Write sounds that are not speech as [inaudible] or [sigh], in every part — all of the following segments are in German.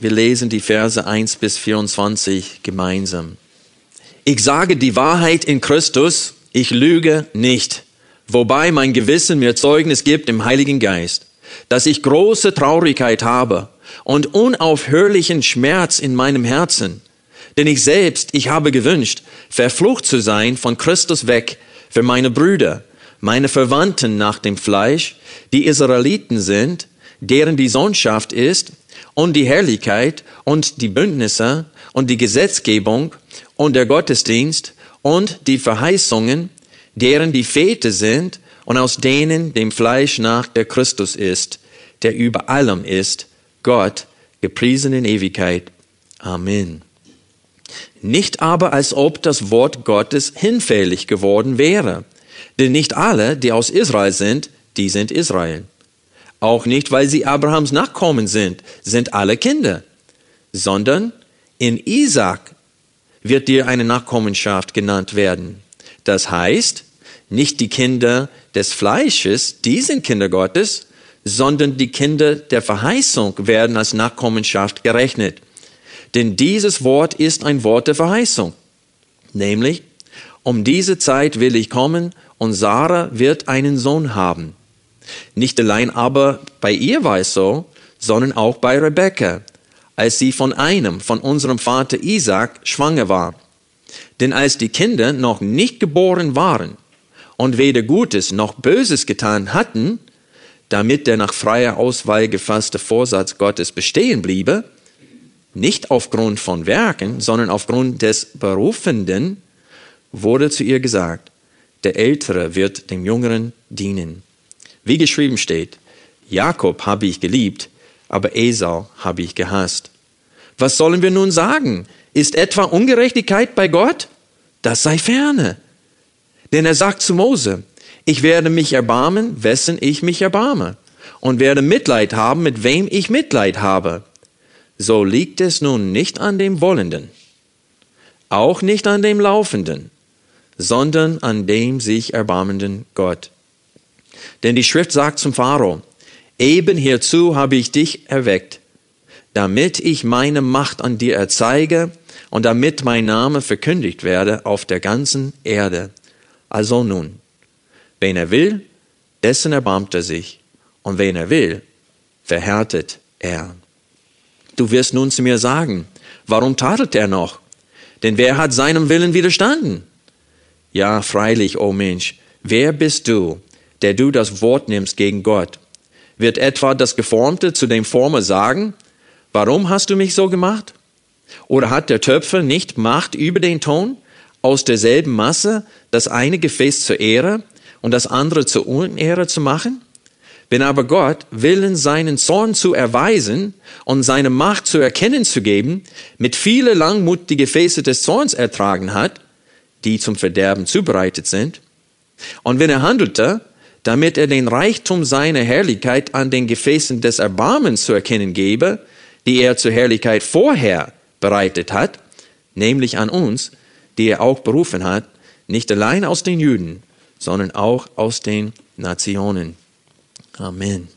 wir lesen die Verse 1 bis 24 gemeinsam. Ich sage die Wahrheit in Christus, ich lüge nicht, wobei mein Gewissen mir Zeugnis gibt im Heiligen Geist, dass ich große Traurigkeit habe und unaufhörlichen Schmerz in meinem Herzen. Denn ich selbst, ich habe gewünscht, verflucht zu sein von Christus weg für meine Brüder, meine Verwandten nach dem Fleisch, die Israeliten sind, deren die Sohnschaft ist, und die Herrlichkeit und die Bündnisse und die Gesetzgebung und der Gottesdienst und die Verheißungen, deren die Väter sind und aus denen dem Fleisch nach der Christus ist, der über allem ist, Gott, gepriesen in Ewigkeit. Amen. Nicht aber, als ob das Wort Gottes hinfällig geworden wäre. Denn nicht alle, die aus Israel sind, die sind Israel. Auch nicht, weil sie Abrahams Nachkommen sind, sind alle Kinder, sondern in Isaac wird dir eine Nachkommenschaft genannt werden. Das heißt, nicht die Kinder des Fleisches, die sind Kinder Gottes, sondern die Kinder der Verheißung werden als Nachkommenschaft gerechnet. Denn dieses Wort ist ein Wort der Verheißung. Nämlich, um diese Zeit will ich kommen und Sarah wird einen Sohn haben. Nicht allein aber bei ihr war es so, sondern auch bei Rebekka, als sie von einem, von unserem Vater Isaac, schwanger war. Denn als die Kinder noch nicht geboren waren und weder Gutes noch Böses getan hatten, damit der nach freier Auswahl gefasste Vorsatz Gottes bestehen bliebe, nicht aufgrund von Werken, sondern aufgrund des Berufenden, wurde zu ihr gesagt, der Ältere wird dem Jüngeren dienen. Wie geschrieben steht, Jakob habe ich geliebt, aber Esau habe ich gehasst. Was sollen wir nun sagen? Ist etwa Ungerechtigkeit bei Gott? Das sei ferne. Denn er sagt zu Mose, ich werde mich erbarmen, wessen ich mich erbarme, und werde Mitleid haben, mit wem ich Mitleid habe. So liegt es nun nicht an dem Wollenden, auch nicht an dem Laufenden, sondern an dem sich erbarmenden Gott. Denn die Schrift sagt zum Pharao, eben hierzu habe ich dich erweckt, damit ich meine Macht an dir erzeige und damit mein Name verkündigt werde auf der ganzen Erde. Also nun, wen er will, dessen erbarmt er sich, und wen er will, verhärtet er. Du wirst nun zu mir sagen, warum tadelt er noch? Denn wer hat seinem Willen widerstanden? Ja, freilich, o oh Mensch, wer bist du, der du das Wort nimmst gegen Gott? Wird etwa das Geformte zu dem Former sagen, warum hast du mich so gemacht? Oder hat der Töpfer nicht Macht über den Ton, aus derselben Masse das eine Gefäß zur Ehre und das andere zur Unehre zu machen? Wenn aber Gott, willen seinen Zorn zu erweisen und seine Macht zu erkennen zu geben, mit viele Langmut die Gefäße des Zorns ertragen hat, die zum Verderben zubereitet sind, und wenn er handelte, damit er den Reichtum seiner Herrlichkeit an den Gefäßen des Erbarmens zu erkennen gebe, die er zur Herrlichkeit vorher bereitet hat, nämlich an uns, die er auch berufen hat, nicht allein aus den Juden, sondern auch aus den Nationen. Amen.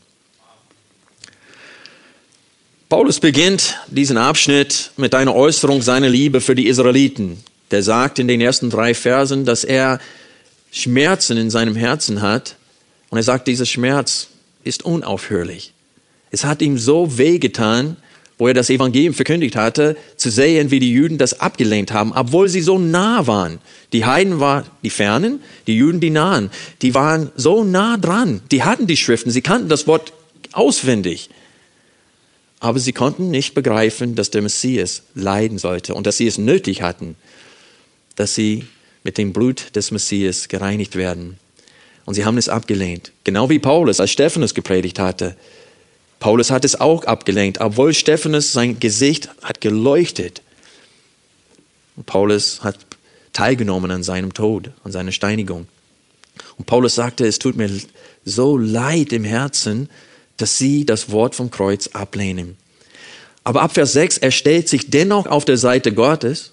Paulus beginnt diesen Abschnitt mit einer Äußerung seiner Liebe für die Israeliten. Der sagt in den ersten drei Versen, dass er Schmerzen in seinem Herzen hat, und er sagt, dieser Schmerz ist unaufhörlich. Es hat ihm so wehgetan, wo er das Evangelium verkündigt hatte, zu sehen, wie die Juden das abgelehnt haben, obwohl sie so nah waren. Die Heiden waren die Fernen, die Juden die Nahen. Die waren so nah dran. Die hatten die Schriften, sie kannten das Wort auswendig. Aber sie konnten nicht begreifen, dass der Messias leiden sollte und dass sie es nötig hatten, dass sie mit dem Blut des Messias gereinigt werden. Und sie haben es abgelehnt. Genau wie Paulus, als Stephanus gepredigt hatte. Paulus hat es auch abgelenkt, obwohl Stephanus sein Gesicht hat geleuchtet. Und Paulus hat teilgenommen an seinem Tod, an seiner Steinigung. Und Paulus sagte, es tut mir so leid im Herzen, dass sie das Wort vom Kreuz ablehnen. Aber ab Vers 6, er stellt sich dennoch auf der Seite Gottes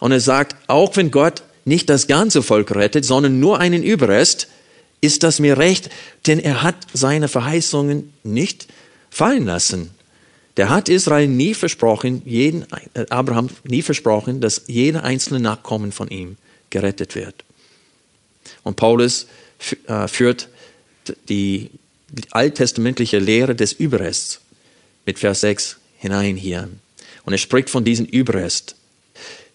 und er sagt, auch wenn Gott nicht das ganze Volk rettet, sondern nur einen Überrest, ist das mir recht, denn er hat seine Verheißungen nicht fallen lassen. Der hat Israel nie versprochen, jeden, äh, Abraham nie versprochen, dass jeder einzelne Nachkommen von ihm gerettet wird. Und Paulus äh, führt die alttestamentliche Lehre des Überrests mit Vers 6 hinein hier. Und er spricht von diesem Überrest.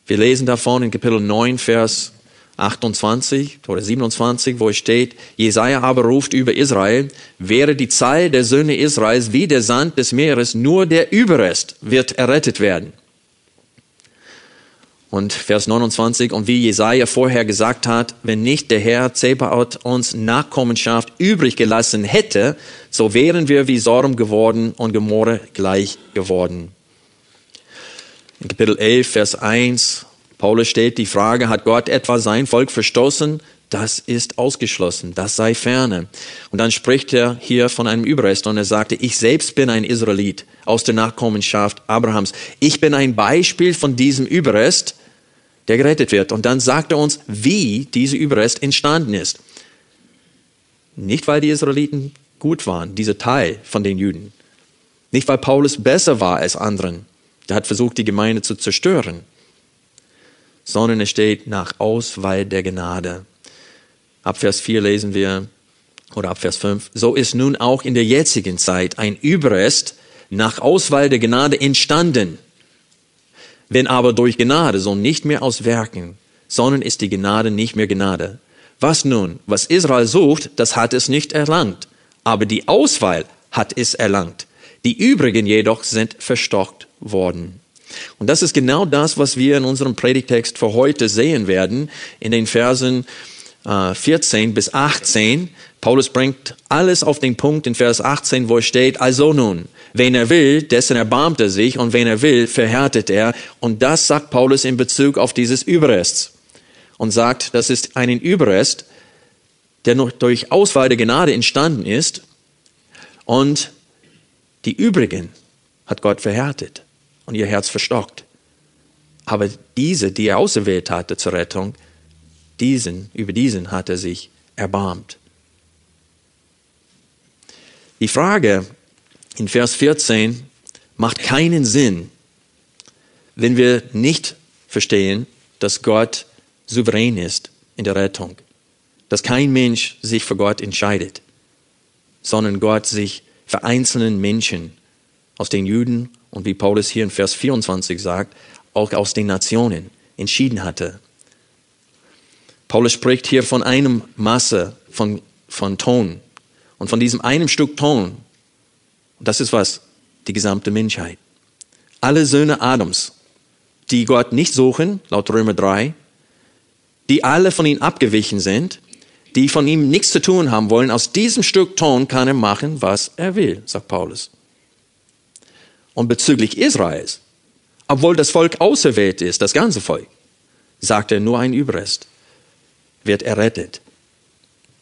Wir lesen davon in Kapitel 9, Vers 28 oder 27, wo es steht, Jesaja aber ruft über Israel, wäre die Zahl der Söhne Israels wie der Sand des Meeres, nur der Überrest wird errettet werden. Und Vers 29, und wie Jesaja vorher gesagt hat, wenn nicht der Herr Zebaoth uns Nachkommenschaft übrig gelassen hätte, so wären wir wie Sorm geworden und Gemorre gleich geworden. In Kapitel 11, Vers 1 Paulus steht die Frage, hat Gott etwa sein Volk verstoßen? Das ist ausgeschlossen, das sei ferne. Und dann spricht er hier von einem Überrest und er sagte, ich selbst bin ein Israelit aus der Nachkommenschaft Abrahams. Ich bin ein Beispiel von diesem Überrest, der gerettet wird. Und dann sagt er uns, wie dieser Überrest entstanden ist. Nicht, weil die Israeliten gut waren, dieser Teil von den Juden. Nicht, weil Paulus besser war als anderen. Der hat versucht, die Gemeinde zu zerstören sondern es steht nach Auswahl der Gnade. Ab Vers 4 lesen wir, oder ab Vers 5, so ist nun auch in der jetzigen Zeit ein Überrest nach Auswahl der Gnade entstanden. Wenn aber durch Gnade, so nicht mehr aus Werken, sondern ist die Gnade nicht mehr Gnade. Was nun? Was Israel sucht, das hat es nicht erlangt. Aber die Auswahl hat es erlangt. Die übrigen jedoch sind verstockt worden. Und das ist genau das, was wir in unserem Predigtext für heute sehen werden, in den Versen äh, 14 bis 18. Paulus bringt alles auf den Punkt in Vers 18, wo es steht, also nun, wen er will, dessen erbarmt er sich und wen er will, verhärtet er. Und das sagt Paulus in Bezug auf dieses Überrest. Und sagt, das ist ein Überrest, der noch durch Auswahl der Gnade entstanden ist. Und die übrigen hat Gott verhärtet und ihr Herz verstockt. Aber diese, die er auserwählt hatte zur Rettung, diesen, über diesen hat er sich erbarmt. Die Frage in Vers 14 macht keinen Sinn, wenn wir nicht verstehen, dass Gott souverän ist in der Rettung, dass kein Mensch sich für Gott entscheidet, sondern Gott sich für einzelnen Menschen aus den Juden und wie Paulus hier in Vers 24 sagt, auch aus den Nationen entschieden hatte. Paulus spricht hier von einem Masse von, von Ton und von diesem einem Stück Ton. Das ist was? Die gesamte Menschheit. Alle Söhne Adams, die Gott nicht suchen, laut Römer 3, die alle von ihm abgewichen sind, die von ihm nichts zu tun haben wollen, aus diesem Stück Ton kann er machen, was er will, sagt Paulus und bezüglich Israels, obwohl das Volk auserwählt ist, das ganze Volk, sagt er, nur ein Überrest wird errettet.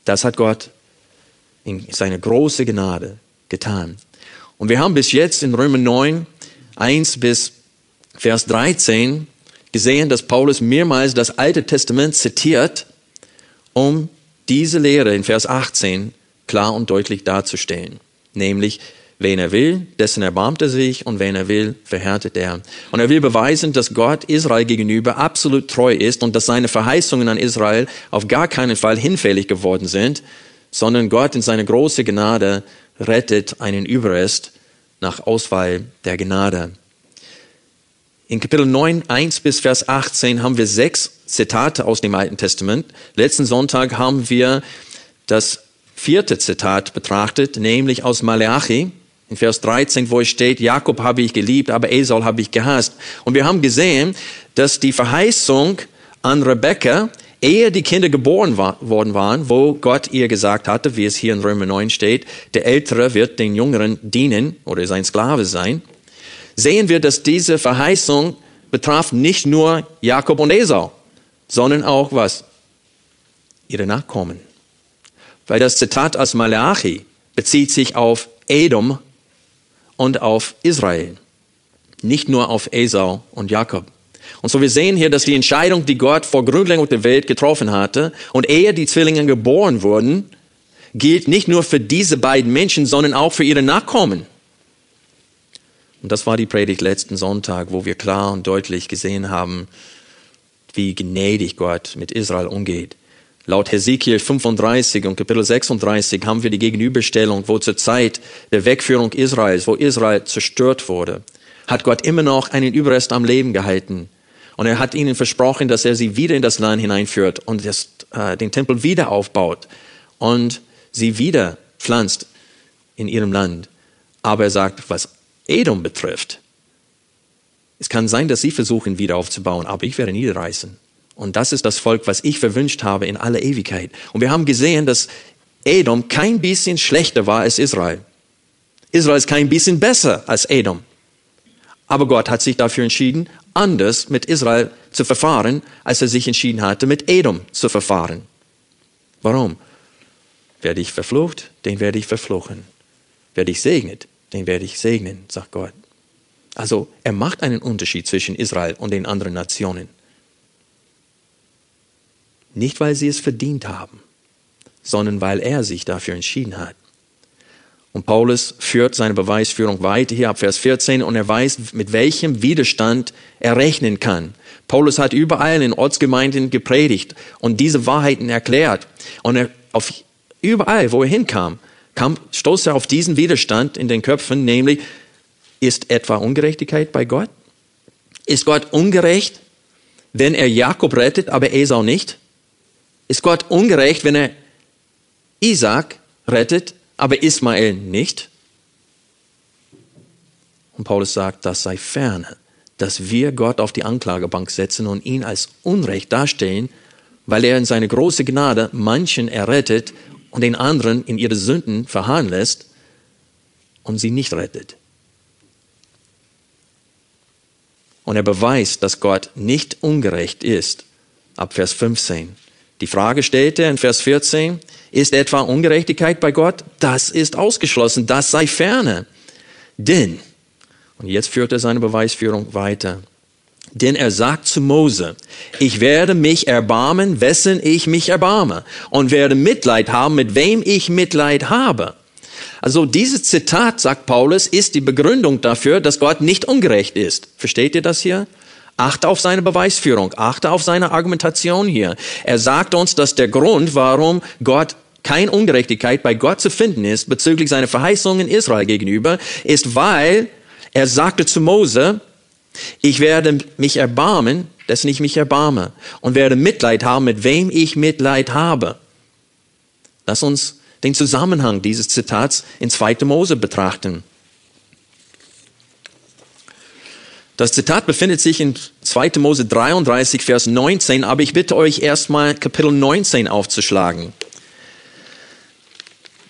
Das hat Gott in seiner großen Gnade getan. Und wir haben bis jetzt in Römer 9, 1 bis Vers 13 gesehen, dass Paulus mehrmals das Alte Testament zitiert, um diese Lehre in Vers 18 klar und deutlich darzustellen. Nämlich, Wen er will, dessen erbarmt er sich und wen er will, verhärtet er. Und er will beweisen, dass Gott Israel gegenüber absolut treu ist und dass seine Verheißungen an Israel auf gar keinen Fall hinfällig geworden sind, sondern Gott in seiner großen Gnade rettet einen Überrest nach Auswahl der Gnade. In Kapitel 9, 1 bis Vers 18 haben wir sechs Zitate aus dem Alten Testament. Letzten Sonntag haben wir das vierte Zitat betrachtet, nämlich aus Malachi in Vers 13, wo es steht, Jakob habe ich geliebt, aber Esau habe ich gehasst. Und wir haben gesehen, dass die Verheißung an Rebekka ehe die Kinder geboren war, worden waren, wo Gott ihr gesagt hatte, wie es hier in Römer 9 steht, der Ältere wird den Jüngeren dienen oder sein Sklave sein, sehen wir, dass diese Verheißung betraf nicht nur Jakob und Esau, sondern auch was? Ihre Nachkommen. Weil das Zitat aus Malachi bezieht sich auf Edom und auf Israel, nicht nur auf Esau und Jakob. Und so wir sehen hier, dass die Entscheidung, die Gott vor Grundlegung der Welt getroffen hatte und ehe die Zwillinge geboren wurden, gilt nicht nur für diese beiden Menschen, sondern auch für ihre Nachkommen. Und das war die Predigt letzten Sonntag, wo wir klar und deutlich gesehen haben, wie gnädig Gott mit Israel umgeht. Laut Hesekiel 35 und Kapitel 36 haben wir die Gegenüberstellung, wo zur Zeit der Wegführung Israels, wo Israel zerstört wurde, hat Gott immer noch einen Überrest am Leben gehalten. Und er hat ihnen versprochen, dass er sie wieder in das Land hineinführt und das, äh, den Tempel wieder aufbaut und sie wieder pflanzt in ihrem Land. Aber er sagt, was Edom betrifft, es kann sein, dass sie versuchen, wieder aufzubauen, aber ich werde niederreißen. Und das ist das Volk, was ich verwünscht habe in aller Ewigkeit. Und wir haben gesehen, dass Edom kein bisschen schlechter war als Israel. Israel ist kein bisschen besser als Edom. Aber Gott hat sich dafür entschieden, anders mit Israel zu verfahren, als er sich entschieden hatte, mit Edom zu verfahren. Warum? Werde ich verflucht, den werde ich verfluchen. Werde ich segnet, den werde ich segnen, sagt Gott. Also er macht einen Unterschied zwischen Israel und den anderen Nationen. Nicht, weil sie es verdient haben, sondern weil er sich dafür entschieden hat. Und Paulus führt seine Beweisführung weiter hier ab Vers 14 und er weiß, mit welchem Widerstand er rechnen kann. Paulus hat überall in Ortsgemeinden gepredigt und diese Wahrheiten erklärt. Und er auf überall, wo er hinkam, kam, stoß er auf diesen Widerstand in den Köpfen, nämlich, ist etwa Ungerechtigkeit bei Gott? Ist Gott ungerecht, wenn er Jakob rettet, aber Esau nicht? Ist Gott ungerecht, wenn er Isaac rettet, aber Ismael nicht? Und Paulus sagt, das sei ferne, dass wir Gott auf die Anklagebank setzen und ihn als Unrecht darstellen, weil er in seine große Gnade manchen errettet und den anderen in ihre Sünden verharren lässt und sie nicht rettet. Und er beweist, dass Gott nicht ungerecht ist, ab Vers 15. Die Frage stellt er in Vers 14, ist etwa Ungerechtigkeit bei Gott? Das ist ausgeschlossen, das sei ferne. Denn, und jetzt führt er seine Beweisführung weiter, denn er sagt zu Mose, ich werde mich erbarmen, wessen ich mich erbarme, und werde Mitleid haben, mit wem ich Mitleid habe. Also dieses Zitat, sagt Paulus, ist die Begründung dafür, dass Gott nicht ungerecht ist. Versteht ihr das hier? Achte auf seine Beweisführung, achte auf seine Argumentation hier. Er sagt uns, dass der Grund, warum Gott keine Ungerechtigkeit bei Gott zu finden ist bezüglich seiner Verheißungen Israel gegenüber, ist, weil er sagte zu Mose, ich werde mich erbarmen, dessen ich mich erbarme, und werde Mitleid haben, mit wem ich Mitleid habe. Lass uns den Zusammenhang dieses Zitats in 2. Mose betrachten. Das Zitat befindet sich in 2. Mose 33, Vers 19, aber ich bitte euch erstmal Kapitel 19 aufzuschlagen.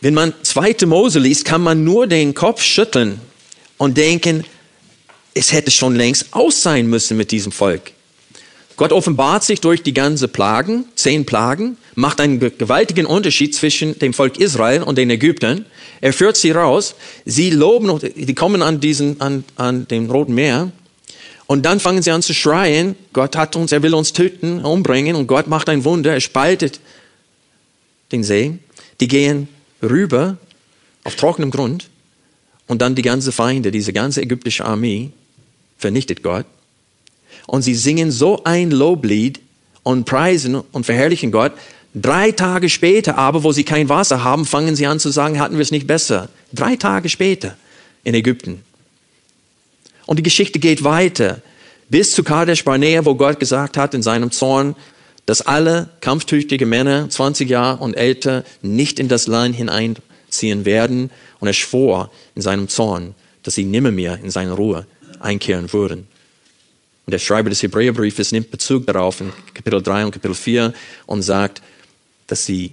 Wenn man 2. Mose liest, kann man nur den Kopf schütteln und denken, es hätte schon längst aus sein müssen mit diesem Volk. Gott offenbart sich durch die ganze Plagen, zehn Plagen, macht einen gewaltigen Unterschied zwischen dem Volk Israel und den Ägyptern. Er führt sie raus. Sie loben, die kommen an diesen, an, an dem Roten Meer und dann fangen sie an zu schreien, Gott hat uns, er will uns töten, umbringen und Gott macht ein Wunder, er spaltet den See. Die gehen rüber auf trockenem Grund und dann die ganze Feinde, diese ganze ägyptische Armee vernichtet Gott. Und sie singen so ein Loblied und preisen und verherrlichen Gott. Drei Tage später aber, wo sie kein Wasser haben, fangen sie an zu sagen, hatten wir es nicht besser. Drei Tage später in Ägypten. Und die Geschichte geht weiter bis zu Kadesh Barnea, wo Gott gesagt hat in seinem Zorn, dass alle kampftüchtige Männer, 20 Jahre und älter, nicht in das Land hineinziehen werden. Und er schwor in seinem Zorn, dass sie nimmermehr in seine Ruhe einkehren würden. Und der Schreiber des Hebräerbriefes nimmt Bezug darauf in Kapitel 3 und Kapitel 4 und sagt, dass, sie,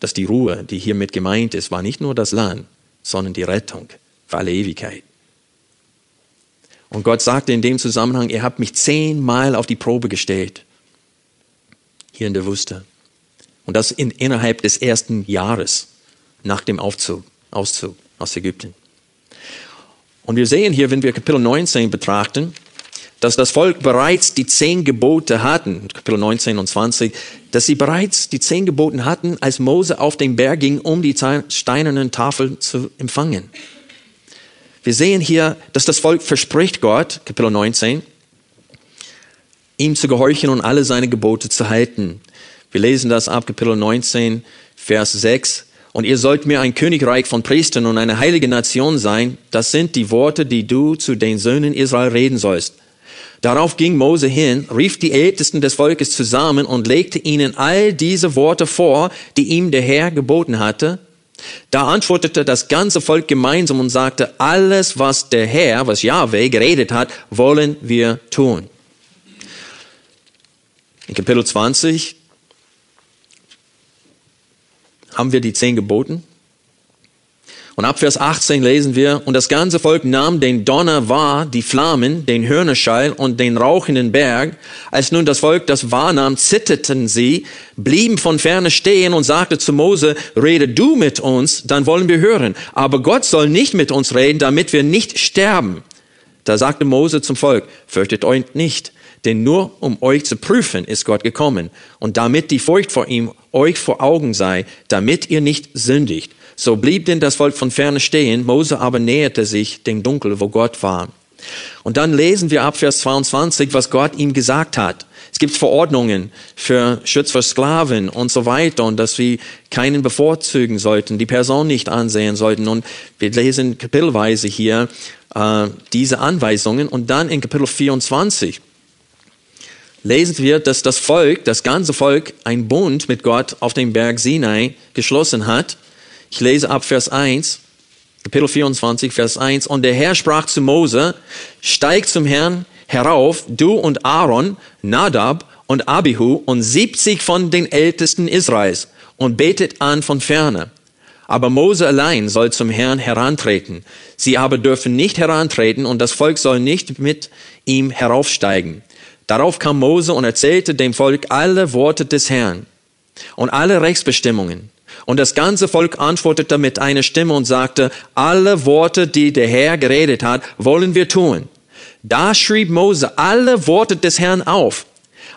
dass die Ruhe, die hiermit gemeint ist, war nicht nur das Land, sondern die Rettung für alle Ewigkeit. Und Gott sagte in dem Zusammenhang, ihr habt mich zehnmal auf die Probe gestellt, hier in der Wüste. Und das in, innerhalb des ersten Jahres nach dem Aufzug, Auszug aus Ägypten. Und wir sehen hier, wenn wir Kapitel 19 betrachten, dass das Volk bereits die zehn Gebote hatten, Kapitel 19 und 20, dass sie bereits die zehn Gebote hatten, als Mose auf den Berg ging, um die steinernen Tafeln zu empfangen. Wir sehen hier, dass das Volk verspricht Gott, Kapitel 19, ihm zu gehorchen und alle seine Gebote zu halten. Wir lesen das ab Kapitel 19, Vers 6. Und ihr sollt mir ein Königreich von Priestern und eine heilige Nation sein. Das sind die Worte, die du zu den Söhnen Israel reden sollst. Darauf ging Mose hin, rief die Ältesten des Volkes zusammen und legte ihnen all diese Worte vor, die ihm der Herr geboten hatte. Da antwortete das ganze Volk gemeinsam und sagte, alles, was der Herr, was Yahweh geredet hat, wollen wir tun. In Kapitel 20 haben wir die zehn Geboten. Und ab Vers 18 lesen wir, und das ganze Volk nahm den Donner wahr, die Flammen, den Hörnerschall und den rauchenden Berg. Als nun das Volk das wahrnahm, zitterten sie, blieben von ferne stehen und sagte zu Mose, rede du mit uns, dann wollen wir hören. Aber Gott soll nicht mit uns reden, damit wir nicht sterben. Da sagte Mose zum Volk, fürchtet euch nicht, denn nur um euch zu prüfen ist Gott gekommen und damit die Furcht vor ihm euch vor Augen sei, damit ihr nicht sündigt. So blieb denn das Volk von ferne stehen, Mose aber näherte sich dem Dunkel, wo Gott war. Und dann lesen wir ab Vers 22, was Gott ihm gesagt hat. Es gibt Verordnungen für Schutz für Sklaven und so weiter und dass wir keinen bevorzugen sollten, die Person nicht ansehen sollten. Und wir lesen kapitelweise hier äh, diese Anweisungen und dann in Kapitel 24 lesen wir, dass das Volk, das ganze Volk, ein Bund mit Gott auf dem Berg Sinai geschlossen hat. Ich lese ab Vers 1, Kapitel 24, Vers 1. Und der Herr sprach zu Mose, steig zum Herrn herauf, du und Aaron, Nadab und Abihu und 70 von den Ältesten Israels und betet an von ferne. Aber Mose allein soll zum Herrn herantreten. Sie aber dürfen nicht herantreten und das Volk soll nicht mit ihm heraufsteigen. Darauf kam Mose und erzählte dem Volk alle Worte des Herrn und alle Rechtsbestimmungen. Und das ganze Volk antwortete mit einer Stimme und sagte, alle Worte, die der Herr geredet hat, wollen wir tun. Da schrieb Mose alle Worte des Herrn auf.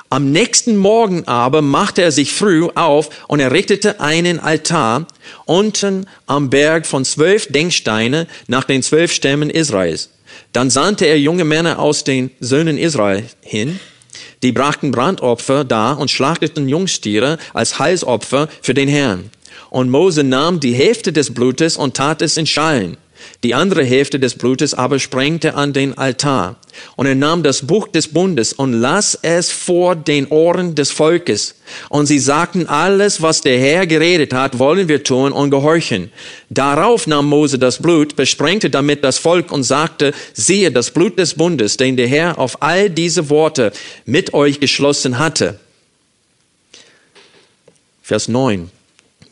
Am nächsten Morgen aber machte er sich früh auf und errichtete einen Altar unten am Berg von zwölf Denksteine nach den zwölf Stämmen Israels. Dann sandte er junge Männer aus den Söhnen Israel hin, die brachten Brandopfer dar und schlachteten Jungstiere als Heilsopfer für den Herrn. Und Mose nahm die Hälfte des Blutes und tat es in Schalen. Die andere Hälfte des Blutes aber sprengte an den Altar. Und er nahm das Buch des Bundes und las es vor den Ohren des Volkes. Und sie sagten, alles, was der Herr geredet hat, wollen wir tun und gehorchen. Darauf nahm Mose das Blut, besprengte damit das Volk und sagte, siehe das Blut des Bundes, den der Herr auf all diese Worte mit euch geschlossen hatte. Vers 9.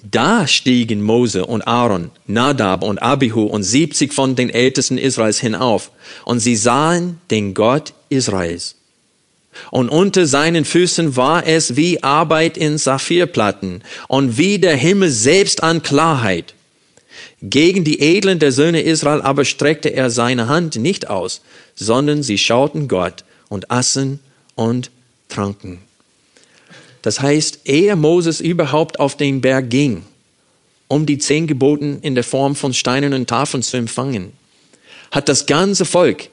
Da stiegen Mose und Aaron, Nadab und Abihu und siebzig von den Ältesten Israels hinauf, und sie sahen den Gott Israels. Und unter seinen Füßen war es wie Arbeit in Saphirplatten und wie der Himmel selbst an Klarheit. Gegen die Edlen der Söhne Israel aber streckte er seine Hand nicht aus, sondern sie schauten Gott und aßen und tranken. Das heißt, ehe Moses überhaupt auf den Berg ging, um die zehn Geboten in der Form von steinernen Tafeln zu empfangen, hat das ganze Volk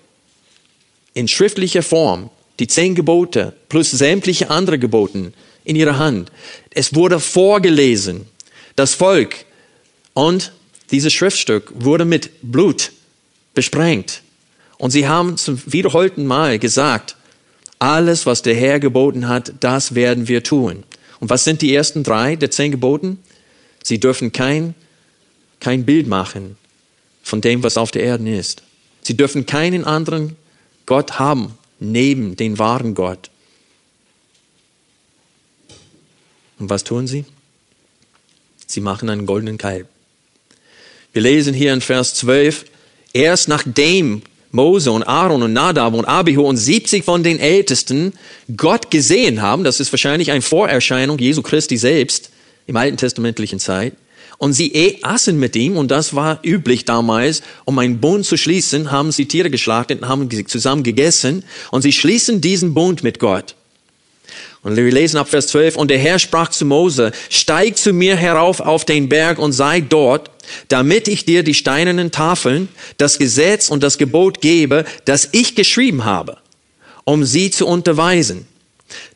in schriftlicher Form die zehn Gebote plus sämtliche andere Geboten in ihrer Hand. Es wurde vorgelesen. Das Volk und dieses Schriftstück wurde mit Blut besprengt. Und sie haben zum wiederholten Mal gesagt, alles, was der Herr geboten hat, das werden wir tun. Und was sind die ersten drei der zehn Geboten? Sie dürfen kein, kein Bild machen von dem, was auf der Erde ist. Sie dürfen keinen anderen Gott haben neben den wahren Gott. Und was tun sie? Sie machen einen goldenen Kalb. Wir lesen hier in Vers 12, erst nachdem Mose und Aaron und Nadab und Abihu und 70 von den Ältesten Gott gesehen haben, das ist wahrscheinlich eine Vorerscheinung Jesu Christi selbst im alten testamentlichen Zeit, und sie eh aßen mit ihm, und das war üblich damals, um einen Bund zu schließen, haben sie Tiere geschlachtet und haben zusammen gegessen, und sie schließen diesen Bund mit Gott. Und wir lesen ab Vers 12, und der Herr sprach zu Mose, steig zu mir herauf auf den Berg und sei dort, damit ich dir die steinernen Tafeln, das Gesetz und das Gebot gebe, das ich geschrieben habe, um sie zu unterweisen.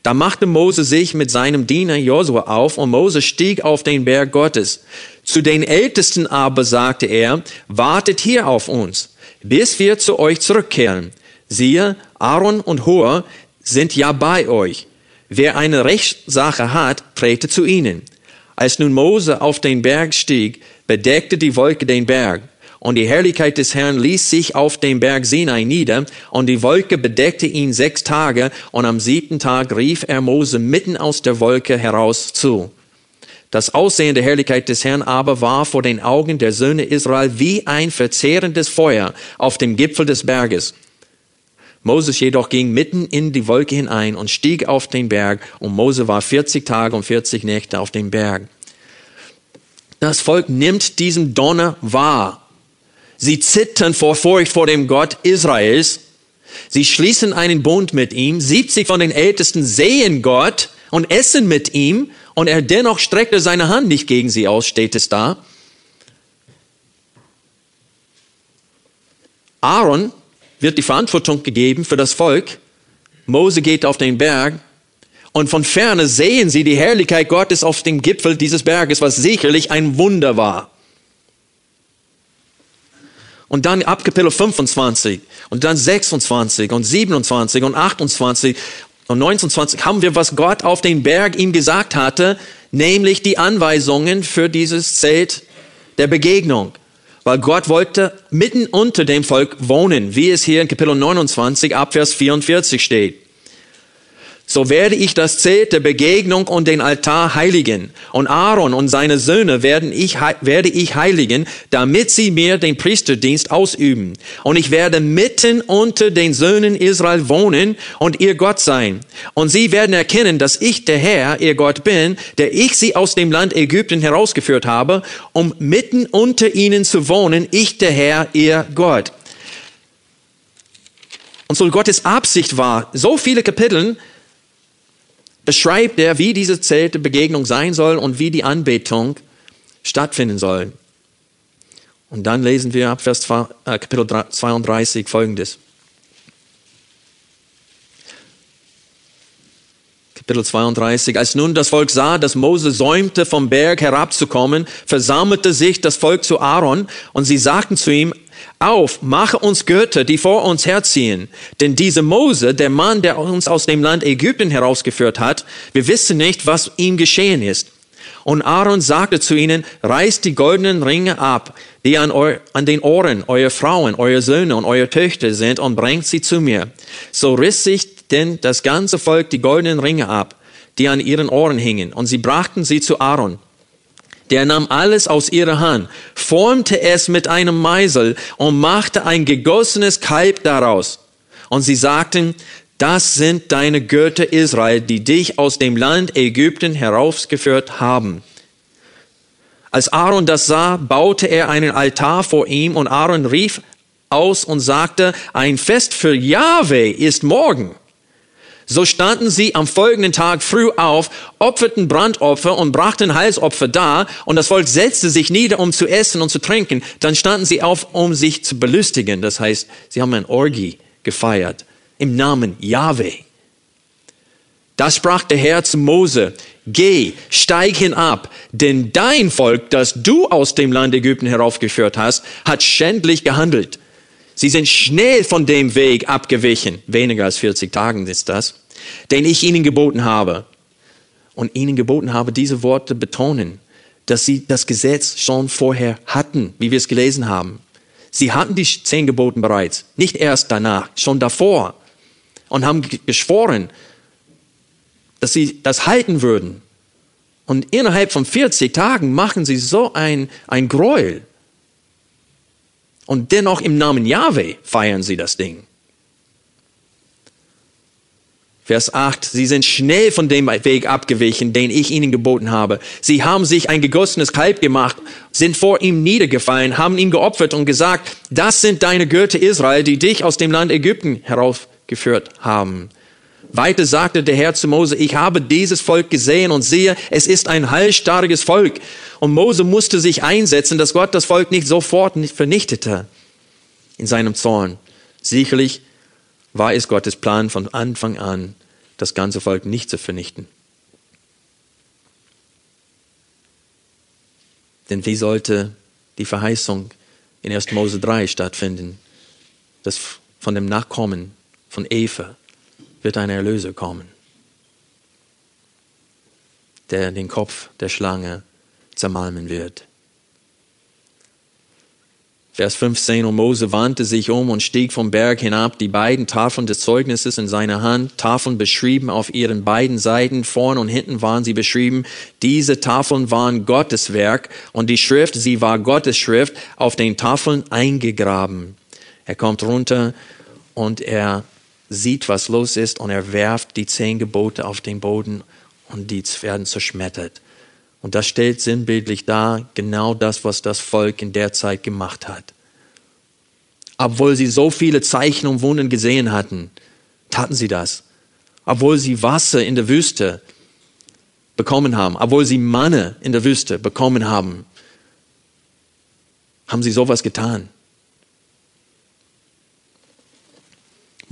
Da machte Mose sich mit seinem Diener Josua auf und Mose stieg auf den Berg Gottes. Zu den Ältesten aber sagte er, wartet hier auf uns, bis wir zu euch zurückkehren. Siehe, Aaron und Hur sind ja bei euch. Wer eine Rechtssache hat, trete zu ihnen. Als nun Mose auf den Berg stieg, bedeckte die Wolke den Berg. Und die Herrlichkeit des Herrn ließ sich auf dem Berg Sinai nieder, und die Wolke bedeckte ihn sechs Tage, und am siebten Tag rief er Mose mitten aus der Wolke heraus zu. Das Aussehen der Herrlichkeit des Herrn aber war vor den Augen der Söhne Israel wie ein verzehrendes Feuer auf dem Gipfel des Berges. Moses jedoch ging mitten in die Wolke hinein und stieg auf den Berg, und Mose war 40 Tage und 40 Nächte auf dem Berg. Das Volk nimmt diesen Donner wahr. Sie zittern vor Furcht vor dem Gott Israels. Sie schließen einen Bund mit ihm. 70 von den Ältesten sehen Gott und essen mit ihm. Und er dennoch streckte seine Hand nicht gegen sie aus, steht es da. Aaron wird die Verantwortung gegeben für das Volk. Mose geht auf den Berg und von ferne sehen sie die Herrlichkeit Gottes auf dem Gipfel dieses Berges, was sicherlich ein Wunder war. Und dann ab Kapitel 25 und dann 26 und 27 und 28 und 29 haben wir, was Gott auf dem Berg ihm gesagt hatte, nämlich die Anweisungen für dieses Zelt der Begegnung. Weil Gott wollte mitten unter dem Volk wohnen, wie es hier in Kapitel 29 Abvers 44 steht so werde ich das Zelt der Begegnung und den Altar heiligen. Und Aaron und seine Söhne werden ich, werde ich heiligen, damit sie mir den Priesterdienst ausüben. Und ich werde mitten unter den Söhnen Israel wohnen und ihr Gott sein. Und sie werden erkennen, dass ich der Herr, ihr Gott bin, der ich sie aus dem Land Ägypten herausgeführt habe, um mitten unter ihnen zu wohnen, ich der Herr, ihr Gott. Und so Gottes Absicht war, so viele Kapiteln beschreibt er, wie diese Zelte Begegnung sein soll und wie die Anbetung stattfinden soll. Und dann lesen wir ab Vers äh, Kapitel 32 folgendes. Kapitel 32. Als nun das Volk sah, dass Mose säumte, vom Berg herabzukommen, versammelte sich das Volk zu Aaron und sie sagten zu ihm, auf, mache uns Götter, die vor uns herziehen. Denn diese Mose, der Mann, der uns aus dem Land Ägypten herausgeführt hat, wir wissen nicht, was ihm geschehen ist. Und Aaron sagte zu ihnen, reißt die goldenen Ringe ab, die an, eu an den Ohren eurer Frauen, eurer Söhne und eurer Töchter sind, und bringt sie zu mir. So riss sich denn das ganze Volk die goldenen Ringe ab, die an ihren Ohren hingen, und sie brachten sie zu Aaron der nahm alles aus ihrer Hand, formte es mit einem Meisel und machte ein gegossenes Kalb daraus. Und sie sagten, das sind deine Götter Israel, die dich aus dem Land Ägypten herausgeführt haben. Als Aaron das sah, baute er einen Altar vor ihm und Aaron rief aus und sagte, ein Fest für Yahweh ist morgen. So standen sie am folgenden Tag früh auf, opferten Brandopfer und brachten Heilsopfer dar, und das Volk setzte sich nieder, um zu essen und zu trinken. Dann standen sie auf, um sich zu belustigen. Das heißt, sie haben ein Orgie gefeiert im Namen Yahweh. Da sprach der Herr zu Mose, geh, steig hinab, denn dein Volk, das du aus dem Land Ägypten heraufgeführt hast, hat schändlich gehandelt. Sie sind schnell von dem Weg abgewichen. Weniger als 40 Tagen ist das den ich ihnen geboten habe. Und ihnen geboten habe, diese Worte betonen, dass sie das Gesetz schon vorher hatten, wie wir es gelesen haben. Sie hatten die zehn Geboten bereits, nicht erst danach, schon davor. und haben geschworen, dass sie das halten würden. Und innerhalb von 40 Tagen machen sie so ein, ein Gräuel. Und dennoch im Namen Yahweh feiern sie das Ding. Vers 8, sie sind schnell von dem Weg abgewichen, den ich ihnen geboten habe. Sie haben sich ein gegossenes Kalb gemacht, sind vor ihm niedergefallen, haben ihm geopfert und gesagt, das sind deine Götter Israel, die dich aus dem Land Ägypten heraufgeführt haben. Weiter sagte der Herr zu Mose, ich habe dieses Volk gesehen und sehe, es ist ein halsstarriges Volk. Und Mose musste sich einsetzen, dass Gott das Volk nicht sofort vernichtete in seinem Zorn. Sicherlich war es Gottes Plan von Anfang an, das ganze Volk nicht zu vernichten. Denn wie sollte die Verheißung in 1. Mose 3 stattfinden, dass von dem Nachkommen von Eva wird ein Erlöser kommen, der den Kopf der Schlange zermalmen wird. Vers 15, und Mose wandte sich um und stieg vom Berg hinab, die beiden Tafeln des Zeugnisses in seiner Hand, Tafeln beschrieben auf ihren beiden Seiten, vorn und hinten waren sie beschrieben. Diese Tafeln waren Gottes Werk und die Schrift, sie war Gottes Schrift, auf den Tafeln eingegraben. Er kommt runter und er sieht, was los ist und er werft die zehn Gebote auf den Boden und die werden zerschmettert. Und das stellt sinnbildlich dar genau das, was das Volk in der Zeit gemacht hat. Obwohl sie so viele Zeichen und Wunden gesehen hatten, taten sie das. Obwohl sie Wasser in der Wüste bekommen haben, obwohl sie Manne in der Wüste bekommen haben, haben sie sowas getan.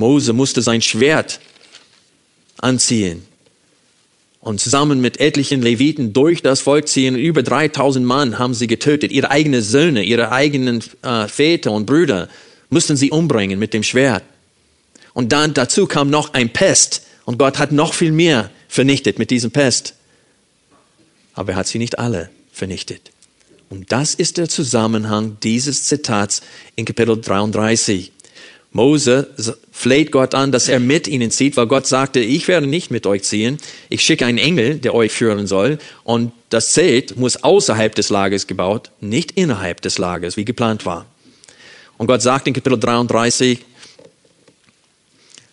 Mose musste sein Schwert anziehen und zusammen mit etlichen Leviten durch das Volk ziehen. Über 3000 Mann haben sie getötet. Ihre eigenen Söhne, ihre eigenen äh, Väter und Brüder mussten sie umbringen mit dem Schwert. Und dann dazu kam noch ein Pest. Und Gott hat noch viel mehr vernichtet mit diesem Pest. Aber er hat sie nicht alle vernichtet. Und das ist der Zusammenhang dieses Zitats in Kapitel 33. Mose fleht Gott an, dass er mit ihnen zieht, weil Gott sagte, ich werde nicht mit euch ziehen. Ich schicke einen Engel, der euch führen soll. Und das Zelt muss außerhalb des Lagers gebaut, nicht innerhalb des Lagers, wie geplant war. Und Gott sagt in Kapitel 33,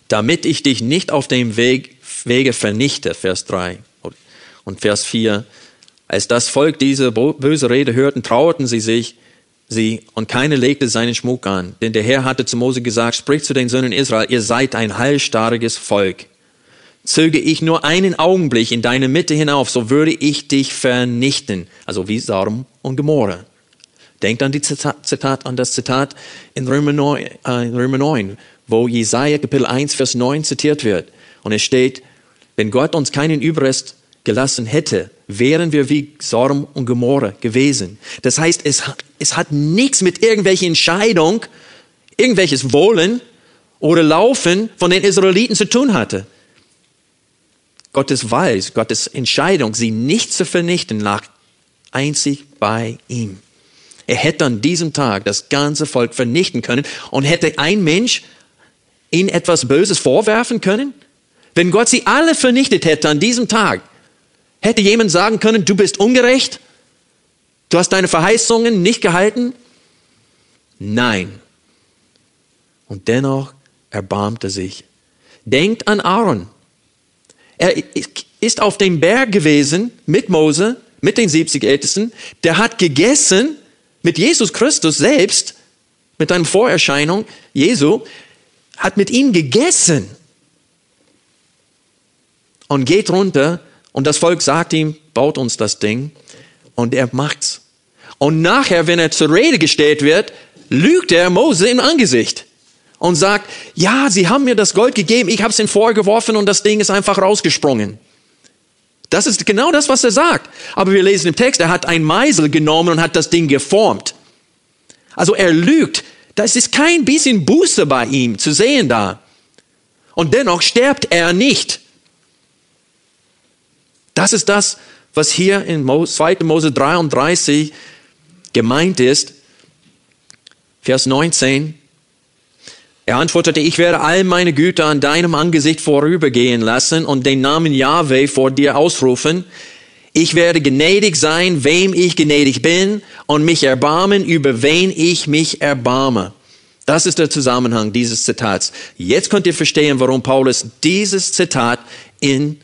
damit ich dich nicht auf dem Weg, Wege vernichte, Vers 3 und Vers 4. Als das Volk diese böse Rede hörten, trauerten sie sich sie und keiner legte seinen Schmuck an. Denn der Herr hatte zu Mose gesagt, sprich zu den Söhnen Israel, ihr seid ein heilstarriges Volk. Zöge ich nur einen Augenblick in deine Mitte hinauf, so würde ich dich vernichten. Also wie Sodom und Gomorra. Denkt an, die Zitat, Zitat, an das Zitat in Römer 9, äh, Römer 9, wo Jesaja Kapitel 1, Vers 9 zitiert wird. Und es steht, wenn Gott uns keinen Überrest gelassen hätte, wären wir wie Sodom und Gomorra gewesen. Das heißt, es, es hat nichts mit irgendwelcher Entscheidung, irgendwelches Wollen oder Laufen von den Israeliten zu tun hatte. Gottes Weis, Gottes Entscheidung, sie nicht zu vernichten, lag einzig bei ihm. Er hätte an diesem Tag das ganze Volk vernichten können und hätte ein Mensch ihnen etwas Böses vorwerfen können? Wenn Gott sie alle vernichtet hätte an diesem Tag, Hätte jemand sagen können, du bist ungerecht? Du hast deine Verheißungen nicht gehalten? Nein. Und dennoch erbarmt er sich. Denkt an Aaron. Er ist auf dem Berg gewesen mit Mose, mit den 70 Ältesten. Der hat gegessen mit Jesus Christus selbst, mit einer Vorerscheinung Jesu, hat mit ihm gegessen und geht runter und das Volk sagt ihm, baut uns das Ding. Und er macht's. Und nachher, wenn er zur Rede gestellt wird, lügt er Mose im Angesicht und sagt, ja, sie haben mir das Gold gegeben, ich habe es ihnen vorgeworfen und das Ding ist einfach rausgesprungen. Das ist genau das, was er sagt. Aber wir lesen im Text, er hat ein Meisel genommen und hat das Ding geformt. Also er lügt. Das ist kein bisschen Buße bei ihm zu sehen da. Und dennoch stirbt er nicht. Das ist das, was hier in 2. Mose 33 gemeint ist. Vers 19. Er antwortete, ich werde all meine Güter an deinem Angesicht vorübergehen lassen und den Namen Yahweh vor dir ausrufen. Ich werde gnädig sein, wem ich gnädig bin, und mich erbarmen, über wen ich mich erbarme. Das ist der Zusammenhang dieses Zitats. Jetzt könnt ihr verstehen, warum Paulus dieses Zitat in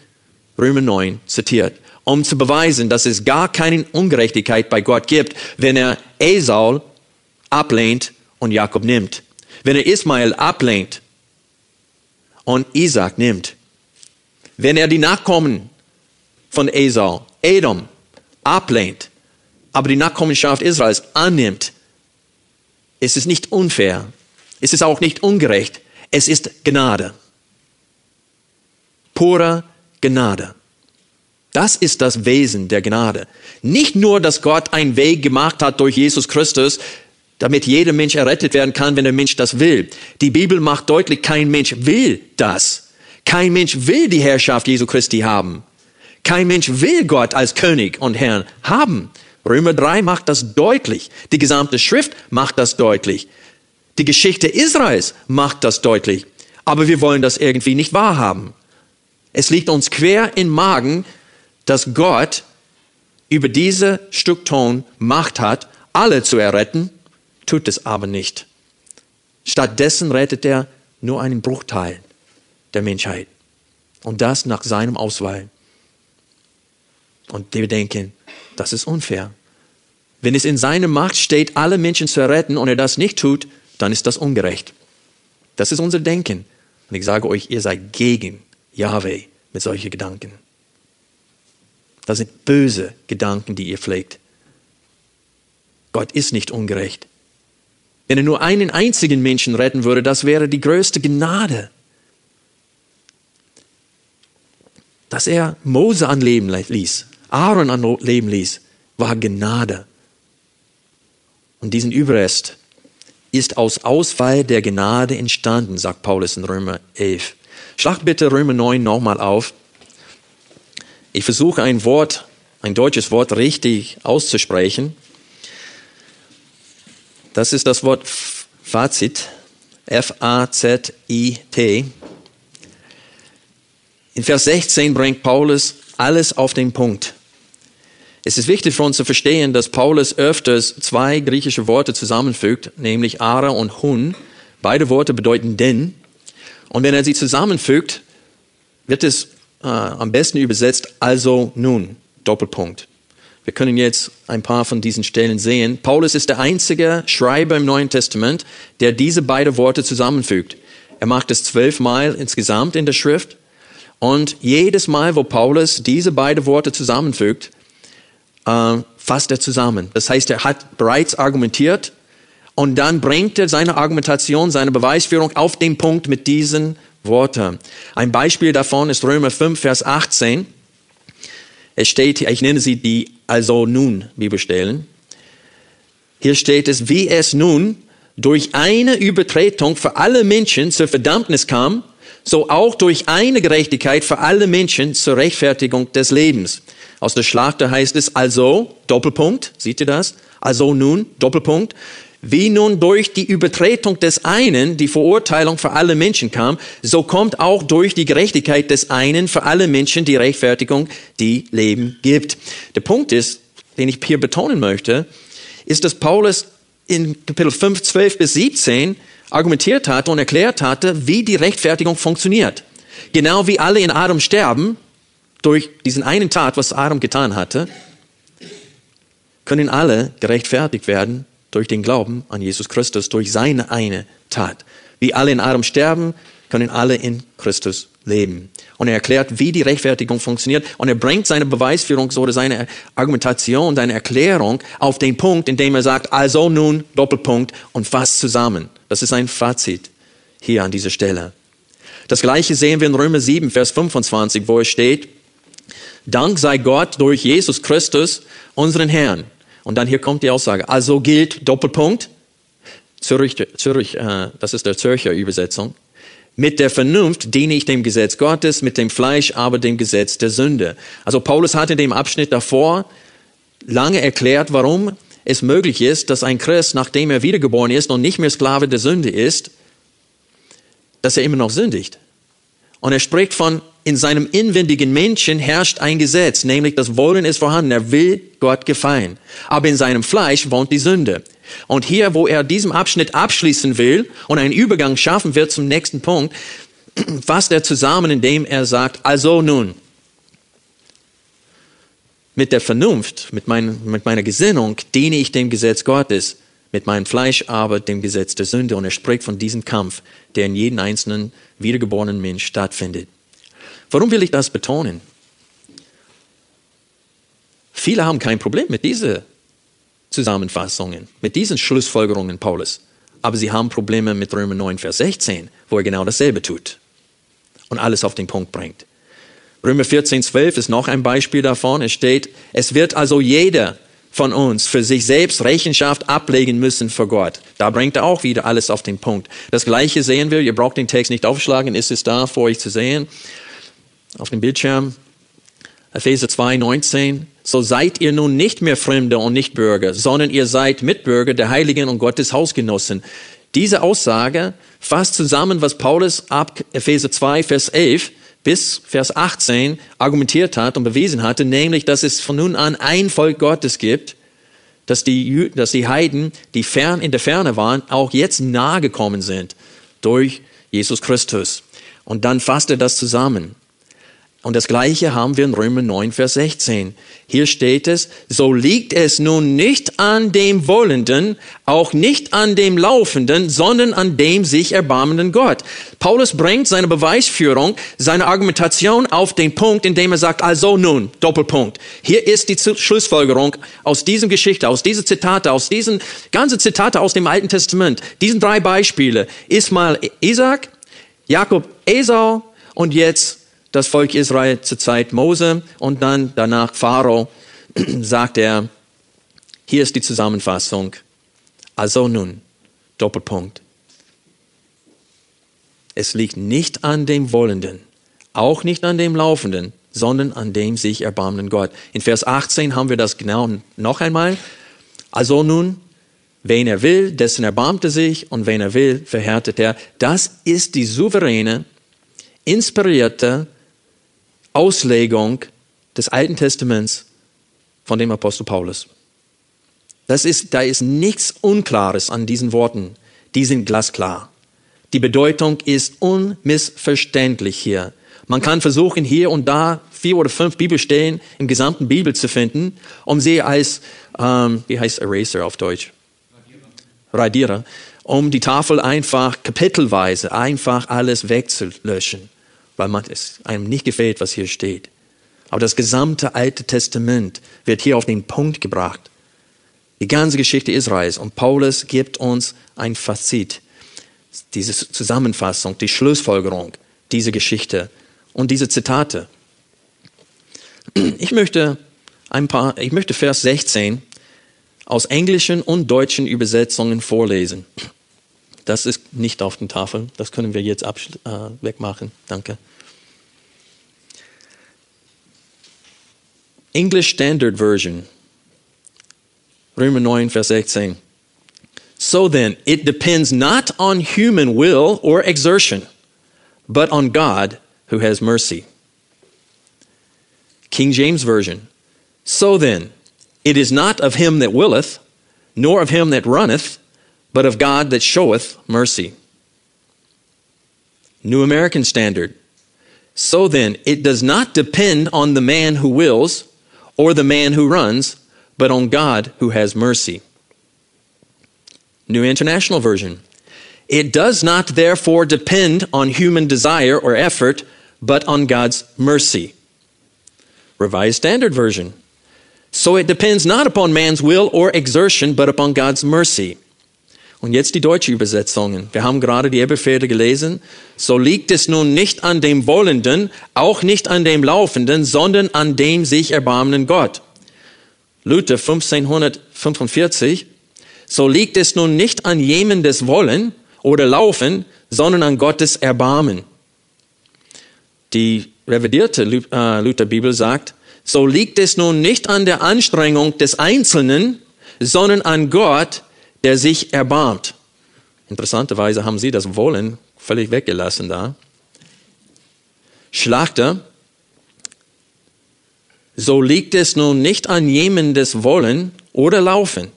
Römer 9 zitiert, um zu beweisen, dass es gar keine Ungerechtigkeit bei Gott gibt, wenn er Esau ablehnt und Jakob nimmt. Wenn er Ismael ablehnt und Isaac nimmt. Wenn er die Nachkommen von Esau, Edom, ablehnt, aber die Nachkommenschaft Israels annimmt, ist es nicht unfair. Es ist auch nicht ungerecht. Es ist Gnade. Pure Gnade. Das ist das Wesen der Gnade. Nicht nur, dass Gott einen Weg gemacht hat durch Jesus Christus, damit jeder Mensch errettet werden kann, wenn der Mensch das will. Die Bibel macht deutlich, kein Mensch will das. Kein Mensch will die Herrschaft Jesu Christi haben. Kein Mensch will Gott als König und Herrn haben. Römer 3 macht das deutlich. Die gesamte Schrift macht das deutlich. Die Geschichte Israels macht das deutlich. Aber wir wollen das irgendwie nicht wahrhaben. Es liegt uns quer im Magen, dass Gott über diese Stück Macht hat, alle zu erretten, tut es aber nicht. Stattdessen rettet er nur einen Bruchteil der Menschheit. Und das nach seinem Auswahl. Und wir denken, das ist unfair. Wenn es in seiner Macht steht, alle Menschen zu retten und er das nicht tut, dann ist das ungerecht. Das ist unser Denken. Und ich sage euch, ihr seid gegen Yahweh mit solchen Gedanken. Das sind böse Gedanken, die ihr pflegt. Gott ist nicht ungerecht. Wenn er nur einen einzigen Menschen retten würde, das wäre die größte Gnade. Dass er Mose anleben ließ, Aaron anleben ließ, war Gnade. Und diesen Überrest ist aus Auswahl der Gnade entstanden, sagt Paulus in Römer 11. Schlag bitte Römer 9 nochmal auf. Ich versuche ein Wort, ein deutsches Wort richtig auszusprechen. Das ist das Wort Fazit. F-A-Z-I-T. In Vers 16 bringt Paulus alles auf den Punkt. Es ist wichtig für uns zu verstehen, dass Paulus öfters zwei griechische Worte zusammenfügt, nämlich Ara und Hun. Beide Worte bedeuten denn. Und wenn er sie zusammenfügt, wird es äh, am besten übersetzt, also nun, Doppelpunkt. Wir können jetzt ein paar von diesen Stellen sehen. Paulus ist der einzige Schreiber im Neuen Testament, der diese beiden Worte zusammenfügt. Er macht es zwölfmal insgesamt in der Schrift. Und jedes Mal, wo Paulus diese beiden Worte zusammenfügt, äh, fasst er zusammen. Das heißt, er hat bereits argumentiert und dann bringt er seine Argumentation, seine Beweisführung auf den Punkt mit diesen Worten. Ein Beispiel davon ist Römer 5, Vers 18. Es steht, ich nenne sie die also nun Bibelstellen. Hier steht es, wie es nun durch eine Übertretung für alle Menschen zur Verdammnis kam, so auch durch eine Gerechtigkeit für alle Menschen zur Rechtfertigung des Lebens. Aus der Schlachter heißt es also, Doppelpunkt, seht ihr das? Also nun, Doppelpunkt, wie nun durch die Übertretung des einen die Verurteilung für alle Menschen kam, so kommt auch durch die Gerechtigkeit des einen für alle Menschen die Rechtfertigung, die Leben gibt. Der Punkt ist, den ich hier betonen möchte, ist, dass Paulus in Kapitel 5, 12 bis 17 argumentiert hatte und erklärt hatte, wie die Rechtfertigung funktioniert. Genau wie alle in Adam sterben, durch diesen einen Tat, was Adam getan hatte, können alle gerechtfertigt werden durch den Glauben an Jesus Christus, durch seine eine Tat. Wie alle in Adam sterben, können alle in Christus leben. Und er erklärt, wie die Rechtfertigung funktioniert. Und er bringt seine Beweisführung oder seine Argumentation, seine Erklärung auf den Punkt, in dem er sagt, also nun, Doppelpunkt, und fasst zusammen. Das ist ein Fazit hier an dieser Stelle. Das gleiche sehen wir in Römer 7, Vers 25, wo es steht, Dank sei Gott durch Jesus Christus, unseren Herrn. Und dann hier kommt die Aussage. Also gilt Doppelpunkt, Zürich, Zürich äh, das ist der Zürcher Übersetzung. Mit der Vernunft diene ich dem Gesetz Gottes, mit dem Fleisch aber dem Gesetz der Sünde. Also Paulus hat in dem Abschnitt davor lange erklärt, warum es möglich ist, dass ein Christ, nachdem er wiedergeboren ist und nicht mehr Sklave der Sünde ist, dass er immer noch sündigt. Und er spricht von, in seinem inwendigen Menschen herrscht ein Gesetz, nämlich das Wollen ist vorhanden, er will Gott gefallen. Aber in seinem Fleisch wohnt die Sünde. Und hier, wo er diesen Abschnitt abschließen will und einen Übergang schaffen wird zum nächsten Punkt, [clears throat] fasst er zusammen, indem er sagt, also nun, mit der Vernunft, mit, mein, mit meiner Gesinnung diene ich dem Gesetz Gottes, mit meinem Fleisch aber dem Gesetz der Sünde. Und er spricht von diesem Kampf, der in jedem einzelnen wiedergeborenen Mensch stattfindet. Warum will ich das betonen? Viele haben kein Problem mit diesen Zusammenfassungen, mit diesen Schlussfolgerungen Paulus. Aber sie haben Probleme mit Römer 9, Vers 16, wo er genau dasselbe tut und alles auf den Punkt bringt. Römer 14, 12 ist noch ein Beispiel davon. Es steht, es wird also jeder von uns für sich selbst Rechenschaft ablegen müssen vor Gott. Da bringt er auch wieder alles auf den Punkt. Das Gleiche sehen wir. Ihr braucht den Text nicht aufschlagen. Ist es da vor euch zu sehen? Auf dem Bildschirm. Epheser 2, 19. So seid ihr nun nicht mehr Fremde und Nichtbürger, sondern ihr seid Mitbürger der Heiligen und Gottes Hausgenossen. Diese Aussage fasst zusammen, was Paulus ab Epheser 2, Vers 11 bis Vers 18 argumentiert hat und bewiesen hatte, nämlich, dass es von nun an ein Volk Gottes gibt, dass die, dass die Heiden, die fern in der Ferne waren, auch jetzt nahe gekommen sind durch Jesus Christus. Und dann fasst er das zusammen. Und das Gleiche haben wir in Römer 9, Vers 16. Hier steht es, so liegt es nun nicht an dem Wollenden, auch nicht an dem Laufenden, sondern an dem sich erbarmenden Gott. Paulus bringt seine Beweisführung, seine Argumentation auf den Punkt, indem er sagt, also nun, Doppelpunkt. Hier ist die Schlussfolgerung aus diesem Geschichte, aus diesen Zitate, aus diesen ganzen Zitate aus dem Alten Testament. Diesen drei Beispiele. Ismael, Isaac, Jakob, Esau und jetzt das Volk Israel zur Zeit Mose und dann danach Pharao, [clears throat] sagt er, hier ist die Zusammenfassung. Also nun, Doppelpunkt. Es liegt nicht an dem Wollenden, auch nicht an dem Laufenden, sondern an dem sich erbarmenden Gott. In Vers 18 haben wir das genau noch einmal. Also nun, wen er will, dessen erbarmt er sich und wen er will, verhärtet er. Das ist die souveräne, inspirierte, Auslegung des Alten Testaments von dem Apostel Paulus. Das ist, da ist nichts Unklares an diesen Worten. Die sind glasklar. Die Bedeutung ist unmissverständlich hier. Man kann versuchen, hier und da vier oder fünf Bibelstellen im gesamten Bibel zu finden, um sie als, ähm, wie heißt Eraser auf Deutsch? Radierer. Um die Tafel einfach kapitelweise, einfach alles wegzulöschen weil man es einem nicht gefällt, was hier steht. Aber das gesamte Alte Testament wird hier auf den Punkt gebracht. Die ganze Geschichte Israels. Und Paulus gibt uns ein Fazit, diese Zusammenfassung, die Schlussfolgerung dieser Geschichte und diese Zitate. Ich möchte ein paar, ich möchte Vers 16 aus englischen und deutschen Übersetzungen vorlesen. Das ist nicht auf den Tafeln. Das können wir jetzt äh, wegmachen. Danke. English Standard Version. Römer 9, Vers 16. So then, it depends not on human will or exertion, but on God who has mercy. King James Version. So then, it is not of him that willeth, nor of him that runneth, but of God that showeth mercy. New American Standard. So then, it does not depend on the man who wills or the man who runs, but on God who has mercy. New International Version. It does not therefore depend on human desire or effort, but on God's mercy. Revised Standard Version. So it depends not upon man's will or exertion, but upon God's mercy. Und jetzt die deutsche Übersetzungen. Wir haben gerade die Eberfehde gelesen. So liegt es nun nicht an dem Wollenden, auch nicht an dem Laufenden, sondern an dem sich erbarmenden Gott. Luther 1545. So liegt es nun nicht an jemandes Wollen oder Laufen, sondern an Gottes Erbarmen. Die revidierte äh, Lutherbibel sagt, so liegt es nun nicht an der Anstrengung des Einzelnen, sondern an Gott, der sich erbarmt. Interessanterweise haben sie das Wollen völlig weggelassen da. Schlachter, so liegt es nun nicht an jemandes Wollen oder Laufen,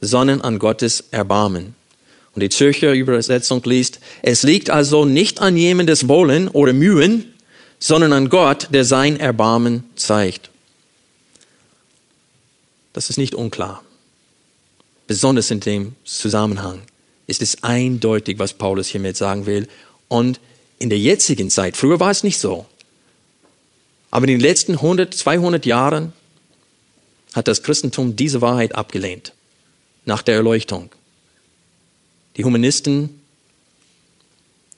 sondern an Gottes Erbarmen. Und die Zürcher Übersetzung liest, es liegt also nicht an jemandes Wollen oder Mühen, sondern an Gott, der sein Erbarmen zeigt. Das ist nicht unklar. Besonders in dem Zusammenhang ist es eindeutig, was Paulus hiermit sagen will. Und in der jetzigen Zeit, früher war es nicht so, aber in den letzten 100, 200 Jahren hat das Christentum diese Wahrheit abgelehnt, nach der Erleuchtung. Die Humanisten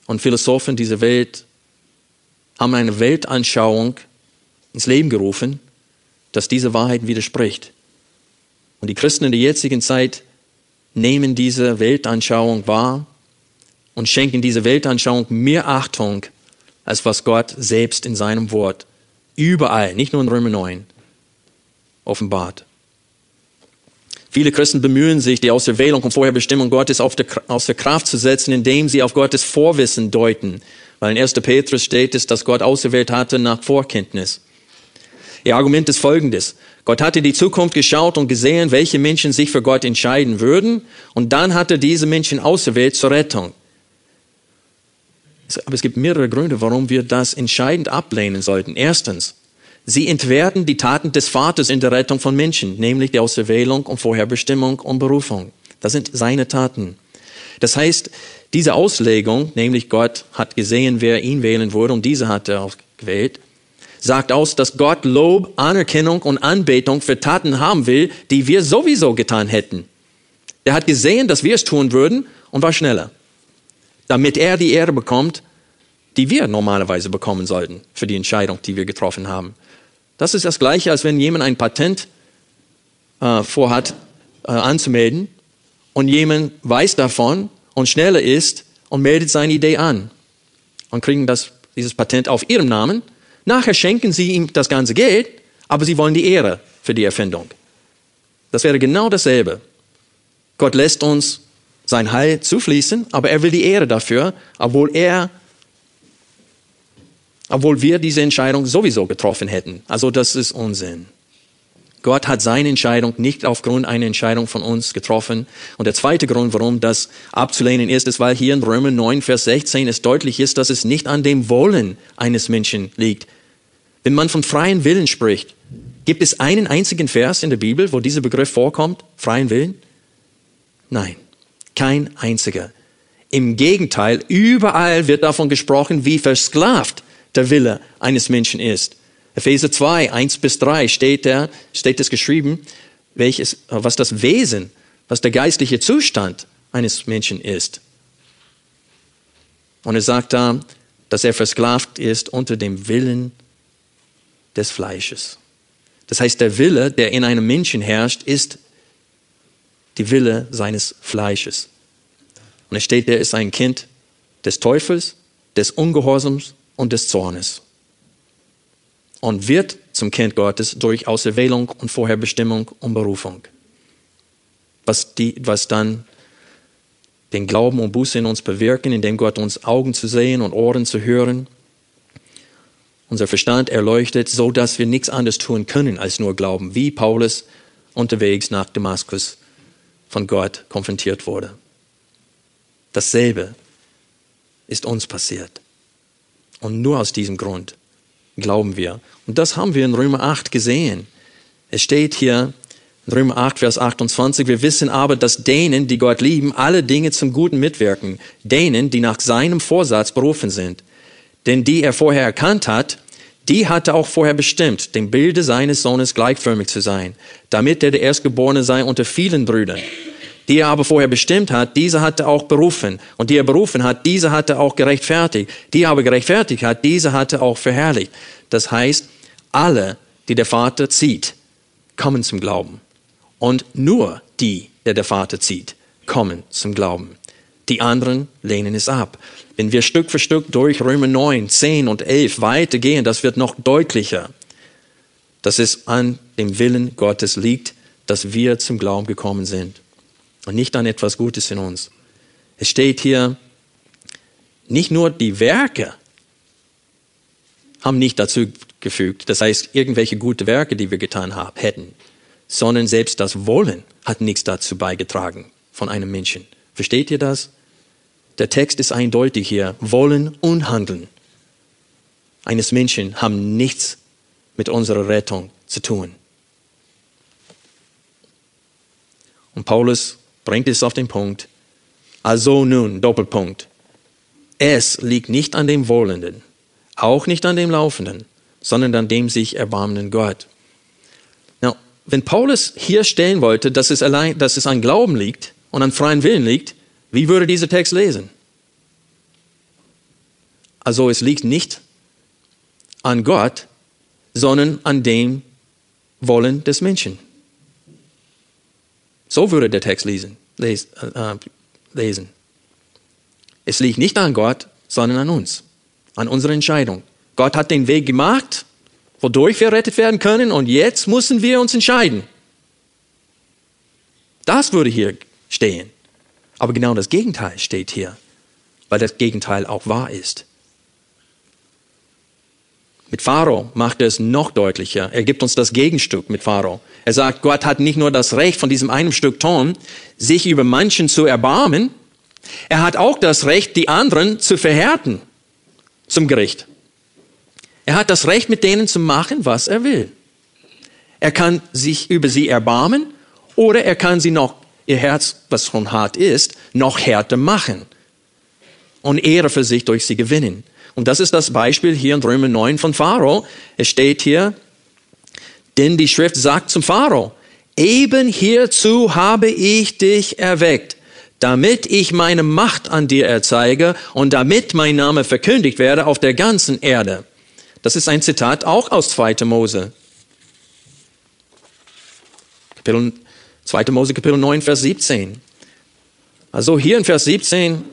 und Philosophen dieser Welt haben eine Weltanschauung ins Leben gerufen, dass diese Wahrheit widerspricht. Und die Christen in der jetzigen Zeit nehmen diese Weltanschauung wahr und schenken diese Weltanschauung mehr Achtung, als was Gott selbst in seinem Wort überall, nicht nur in Römer 9, offenbart. Viele Christen bemühen sich, die Auserwählung und Vorherbestimmung Gottes außer Kraft zu setzen, indem sie auf Gottes Vorwissen deuten. Weil in 1. Petrus steht es, dass Gott auserwählt hatte nach Vorkenntnis. Ihr Argument ist folgendes. Gott hatte die Zukunft geschaut und gesehen, welche Menschen sich für Gott entscheiden würden, und dann hat er diese Menschen auserwählt zur Rettung. Aber es gibt mehrere Gründe, warum wir das entscheidend ablehnen sollten. Erstens, Sie entwerten die Taten des Vaters in der Rettung von Menschen, nämlich die Auserwählung und Vorherbestimmung und Berufung. Das sind seine Taten. Das heißt, diese Auslegung, nämlich Gott hat gesehen, wer ihn wählen würde und diese hat er auch gewählt, sagt aus, dass Gott Lob, Anerkennung und Anbetung für Taten haben will, die wir sowieso getan hätten. Er hat gesehen, dass wir es tun würden und war schneller, damit er die Ehre bekommt, die wir normalerweise bekommen sollten für die Entscheidung, die wir getroffen haben. Das ist das Gleiche, als wenn jemand ein Patent äh, vorhat äh, anzumelden und jemand weiß davon und schneller ist und meldet seine Idee an und kriegen das, dieses Patent auf ihrem Namen. Nachher schenken sie ihm das ganze Geld, aber sie wollen die Ehre für die Erfindung. Das wäre genau dasselbe. Gott lässt uns sein Heil zufließen, aber er will die Ehre dafür, obwohl er obwohl wir diese Entscheidung sowieso getroffen hätten. Also das ist Unsinn. Gott hat seine Entscheidung nicht aufgrund einer Entscheidung von uns getroffen. Und der zweite Grund, warum das abzulehnen ist, ist, weil hier in Römer 9, Vers 16 es deutlich ist, dass es nicht an dem Wollen eines Menschen liegt. Wenn man von freien Willen spricht, gibt es einen einzigen Vers in der Bibel, wo dieser Begriff vorkommt? Freien Willen? Nein, kein einziger. Im Gegenteil, überall wird davon gesprochen, wie versklavt der Wille eines Menschen ist. Epheser 2, 1 bis 3 steht, da, steht es geschrieben, welches, was das Wesen, was der geistliche Zustand eines Menschen ist. Und er sagt da, dass er versklavt ist unter dem Willen des Fleisches. Das heißt, der Wille, der in einem Menschen herrscht, ist die Wille seines Fleisches. Und es steht, er ist ein Kind des Teufels, des Ungehorsams und des Zornes und wird zum Kind Gottes durch Auserwählung und Vorherbestimmung und Berufung. Was, die, was dann den Glauben und Buße in uns bewirken, indem Gott uns Augen zu sehen und Ohren zu hören, unser Verstand erleuchtet, so dass wir nichts anderes tun können als nur glauben, wie Paulus unterwegs nach Damaskus von Gott konfrontiert wurde. Dasselbe ist uns passiert. Und nur aus diesem Grund glauben wir. Und das haben wir in Römer 8 gesehen. Es steht hier in Römer 8, Vers 28, wir wissen aber, dass denen, die Gott lieben, alle Dinge zum Guten mitwirken, denen, die nach seinem Vorsatz berufen sind. Denn die er vorher erkannt hat, die hatte auch vorher bestimmt, dem Bilde seines Sohnes gleichförmig zu sein, damit er der Erstgeborene sei unter vielen Brüdern die er aber vorher bestimmt hat, diese hat er auch berufen. Und die er berufen hat, diese hat er auch gerechtfertigt. Die er aber gerechtfertigt hat, diese hat er auch verherrlicht. Das heißt, alle, die der Vater zieht, kommen zum Glauben. Und nur die, der der Vater zieht, kommen zum Glauben. Die anderen lehnen es ab. Wenn wir Stück für Stück durch Römer 9, 10 und 11 weitergehen, das wird noch deutlicher, dass es an dem Willen Gottes liegt, dass wir zum Glauben gekommen sind und nicht an etwas Gutes in uns. Es steht hier Nicht nur die Werke haben nicht dazu gefügt, das heißt irgendwelche gute Werke, die wir getan haben, hätten, sondern selbst das Wollen hat nichts dazu beigetragen von einem Menschen. Versteht ihr das? Der Text ist eindeutig hier. Wollen und Handeln eines Menschen haben nichts mit unserer Rettung zu tun. Und Paulus bringt es auf den Punkt. Also nun, Doppelpunkt. Es liegt nicht an dem Wollenden, auch nicht an dem Laufenden, sondern an dem sich erbarmenden Gott. Wenn Paulus hier stellen wollte, dass es allein, dass es an Glauben liegt und an freien Willen liegt, wie würde dieser Text lesen? Also es liegt nicht an Gott, sondern an dem Wollen des Menschen. So würde der Text lesen. Äh, lesen. Es liegt nicht an Gott, sondern an uns, an unserer Entscheidung. Gott hat den Weg gemacht, wodurch wir rettet werden können, und jetzt müssen wir uns entscheiden. Das würde hier stehen. Aber genau das Gegenteil steht hier, weil das Gegenteil auch wahr ist. Mit Pharao macht er es noch deutlicher. Er gibt uns das Gegenstück mit Pharao. Er sagt, Gott hat nicht nur das Recht von diesem einem Stück Ton, sich über manchen zu erbarmen, er hat auch das Recht, die anderen zu verhärten zum Gericht. Er hat das Recht, mit denen zu machen, was er will. Er kann sich über sie erbarmen oder er kann sie noch, ihr Herz, was schon hart ist, noch härter machen und Ehre für sich durch sie gewinnen. Und das ist das Beispiel hier in Römer 9 von Pharao. Es steht hier, denn die Schrift sagt zum Pharao, eben hierzu habe ich dich erweckt, damit ich meine Macht an dir erzeige und damit mein Name verkündigt werde auf der ganzen Erde. Das ist ein Zitat auch aus 2. Mose. Kapitel, 2. Mose Kapitel 9, Vers 17. Also hier in Vers 17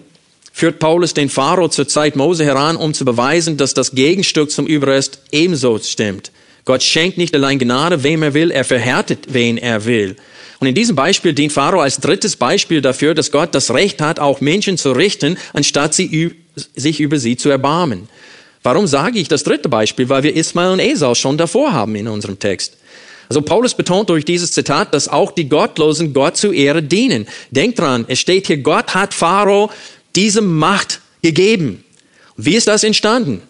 führt Paulus den Pharao zur Zeit Mose heran, um zu beweisen, dass das Gegenstück zum Überrest ebenso stimmt. Gott schenkt nicht allein Gnade, wem er will, er verhärtet, wen er will. Und in diesem Beispiel dient Pharao als drittes Beispiel dafür, dass Gott das Recht hat, auch Menschen zu richten, anstatt sie, sich über sie zu erbarmen. Warum sage ich das dritte Beispiel? Weil wir Ismael und Esau schon davor haben in unserem Text. Also Paulus betont durch dieses Zitat, dass auch die Gottlosen Gott zu Ehre dienen. Denkt dran, es steht hier, Gott hat Pharao diese Macht gegeben. Wie ist das entstanden?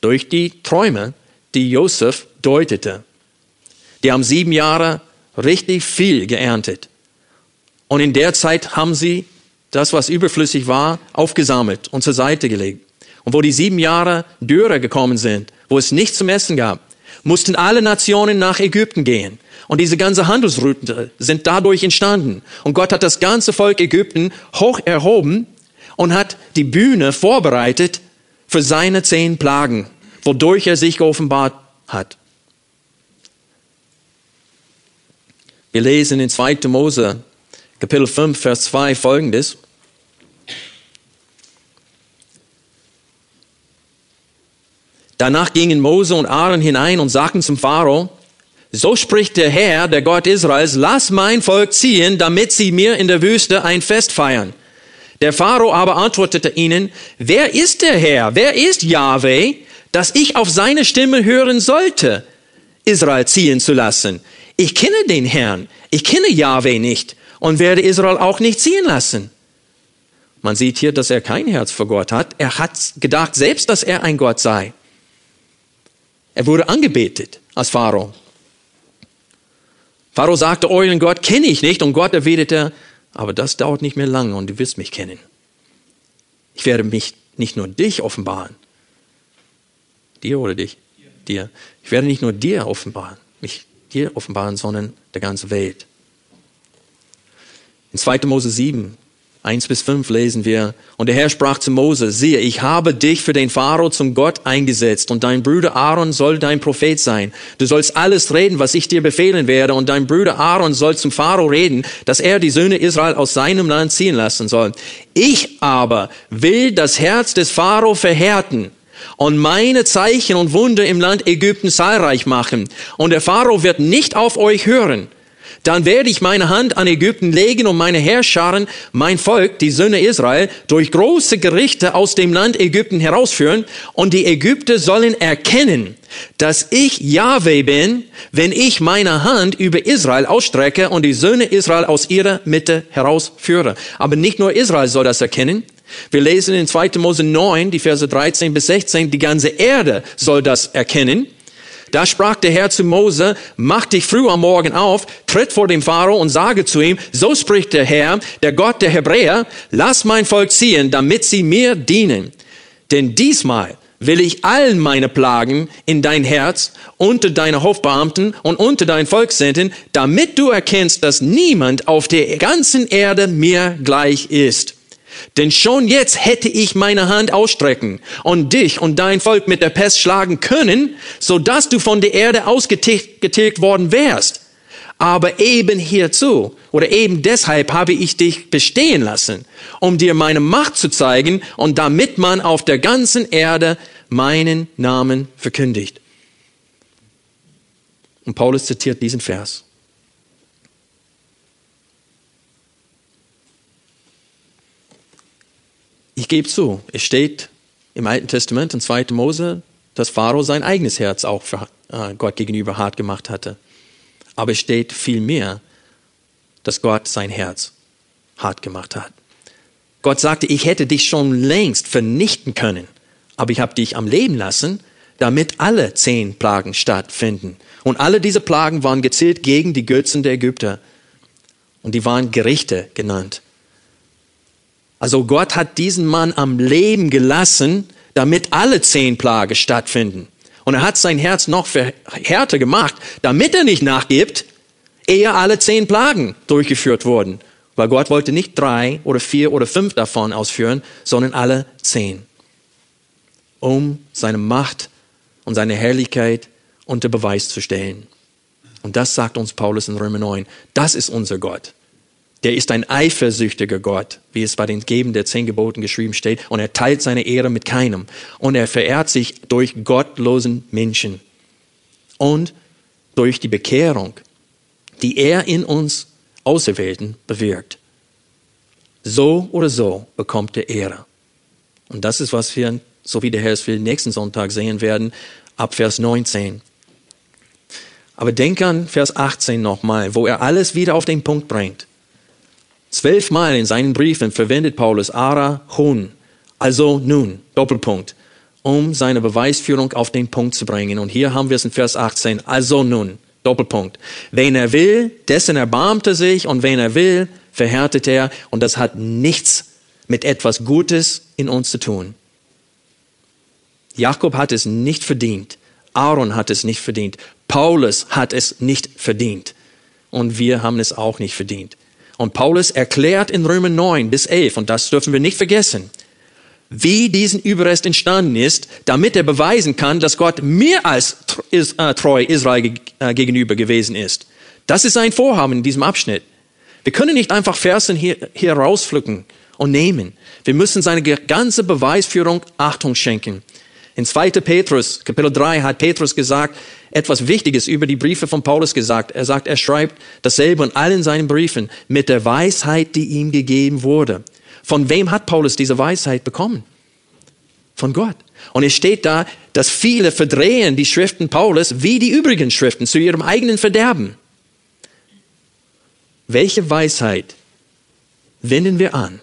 Durch die Träume, die Josef deutete. Die haben sieben Jahre richtig viel geerntet. Und in der Zeit haben sie das, was überflüssig war, aufgesammelt und zur Seite gelegt. Und wo die sieben Jahre Dürre gekommen sind, wo es nichts zum Essen gab, mussten alle Nationen nach Ägypten gehen. Und diese ganze Handelsroute sind dadurch entstanden. Und Gott hat das ganze Volk Ägypten hoch erhoben und hat die Bühne vorbereitet für seine zehn Plagen, wodurch er sich geoffenbart hat. Wir lesen in 2. Mose, Kapitel 5, Vers 2 folgendes. Danach gingen Mose und Aaron hinein und sagten zum Pharao, so spricht der Herr, der Gott Israels, lass mein Volk ziehen, damit sie mir in der Wüste ein Fest feiern. Der Pharao aber antwortete ihnen, wer ist der Herr, wer ist Yahweh, dass ich auf seine Stimme hören sollte, Israel ziehen zu lassen? Ich kenne den Herrn, ich kenne Yahweh nicht und werde Israel auch nicht ziehen lassen. Man sieht hier, dass er kein Herz für Gott hat. Er hat gedacht selbst, dass er ein Gott sei. Er wurde angebetet als Pharao. Pharao sagte, euren Gott kenne ich nicht. Und Gott erwiderte, aber das dauert nicht mehr lange und du wirst mich kennen. Ich werde mich nicht nur dich offenbaren. Dir oder dich? Dir. Ich werde nicht nur dir offenbaren, mich dir offenbaren, sondern der ganzen Welt. In 2. Mose 7, 1 bis 5 lesen wir, und der Herr sprach zu Mose, siehe, ich habe dich für den Pharao zum Gott eingesetzt, und dein Bruder Aaron soll dein Prophet sein. Du sollst alles reden, was ich dir befehlen werde, und dein Bruder Aaron soll zum Pharao reden, dass er die Söhne Israel aus seinem Land ziehen lassen soll. Ich aber will das Herz des Pharao verhärten, und meine Zeichen und Wunder im Land Ägypten zahlreich machen. Und der Pharao wird nicht auf euch hören. Dann werde ich meine Hand an Ägypten legen und meine Herrscharen, mein Volk, die Söhne Israel, durch große Gerichte aus dem Land Ägypten herausführen und die Ägypter sollen erkennen, dass ich Yahweh bin, wenn ich meine Hand über Israel ausstrecke und die Söhne Israel aus ihrer Mitte herausführe. Aber nicht nur Israel soll das erkennen. Wir lesen in 2. Mose 9, die Verse 13 bis 16, die ganze Erde soll das erkennen. Da sprach der Herr zu Mose, mach dich früh am Morgen auf, tritt vor dem Pharao und sage zu ihm, so spricht der Herr, der Gott der Hebräer, lass mein Volk ziehen, damit sie mir dienen. Denn diesmal will ich allen meine Plagen in dein Herz, unter deine Hofbeamten und unter dein Volk senden, damit du erkennst, dass niemand auf der ganzen Erde mir gleich ist. Denn schon jetzt hätte ich meine Hand ausstrecken und dich und dein Volk mit der Pest schlagen können, so dass du von der Erde ausgetilgt worden wärst. Aber eben hierzu oder eben deshalb habe ich dich bestehen lassen, um dir meine Macht zu zeigen und damit man auf der ganzen Erde meinen Namen verkündigt. Und Paulus zitiert diesen Vers. Ich gebe zu, es steht im Alten Testament in 2. Mose, dass Pharao sein eigenes Herz auch für äh, Gott gegenüber hart gemacht hatte. Aber es steht viel mehr, dass Gott sein Herz hart gemacht hat. Gott sagte, ich hätte dich schon längst vernichten können, aber ich habe dich am Leben lassen, damit alle zehn Plagen stattfinden. Und alle diese Plagen waren gezielt gegen die Götzen der Ägypter. Und die waren Gerichte genannt. Also Gott hat diesen Mann am Leben gelassen, damit alle zehn Plagen stattfinden. Und er hat sein Herz noch härter gemacht, damit er nicht nachgibt, ehe alle zehn Plagen durchgeführt wurden. Weil Gott wollte nicht drei oder vier oder fünf davon ausführen, sondern alle zehn. Um seine Macht und seine Herrlichkeit unter Beweis zu stellen. Und das sagt uns Paulus in Römer 9. Das ist unser Gott. Der ist ein eifersüchtiger Gott, wie es bei den Geben der zehn Geboten geschrieben steht, und er teilt seine Ehre mit keinem. Und er verehrt sich durch gottlosen Menschen und durch die Bekehrung, die er in uns Auserwählten bewirkt. So oder so bekommt er Ehre. Und das ist, was wir, so wie der Herr es will, nächsten Sonntag sehen werden, ab Vers 19. Aber denk an Vers 18 nochmal, wo er alles wieder auf den Punkt bringt. Zwölfmal in seinen Briefen verwendet Paulus ara hun, also nun, Doppelpunkt, um seine Beweisführung auf den Punkt zu bringen. Und hier haben wir es in Vers 18, also nun, Doppelpunkt. Wen er will, dessen erbarmt er sich und wen er will, verhärtet er. Und das hat nichts mit etwas Gutes in uns zu tun. Jakob hat es nicht verdient. Aaron hat es nicht verdient. Paulus hat es nicht verdient. Und wir haben es auch nicht verdient. Und Paulus erklärt in Römer 9 bis 11, und das dürfen wir nicht vergessen, wie diesen Überrest entstanden ist, damit er beweisen kann, dass Gott mehr als äh, treu Israel äh, gegenüber gewesen ist. Das ist sein Vorhaben in diesem Abschnitt. Wir können nicht einfach Versen hier, hier rauspflücken und nehmen. Wir müssen seine ganze Beweisführung Achtung schenken. In 2. Petrus, Kapitel 3, hat Petrus gesagt, etwas Wichtiges über die Briefe von Paulus gesagt. Er sagt, er schreibt dasselbe in allen seinen Briefen mit der Weisheit, die ihm gegeben wurde. Von wem hat Paulus diese Weisheit bekommen? Von Gott. Und es steht da, dass viele verdrehen die Schriften Paulus wie die übrigen Schriften zu ihrem eigenen Verderben. Welche Weisheit wenden wir an,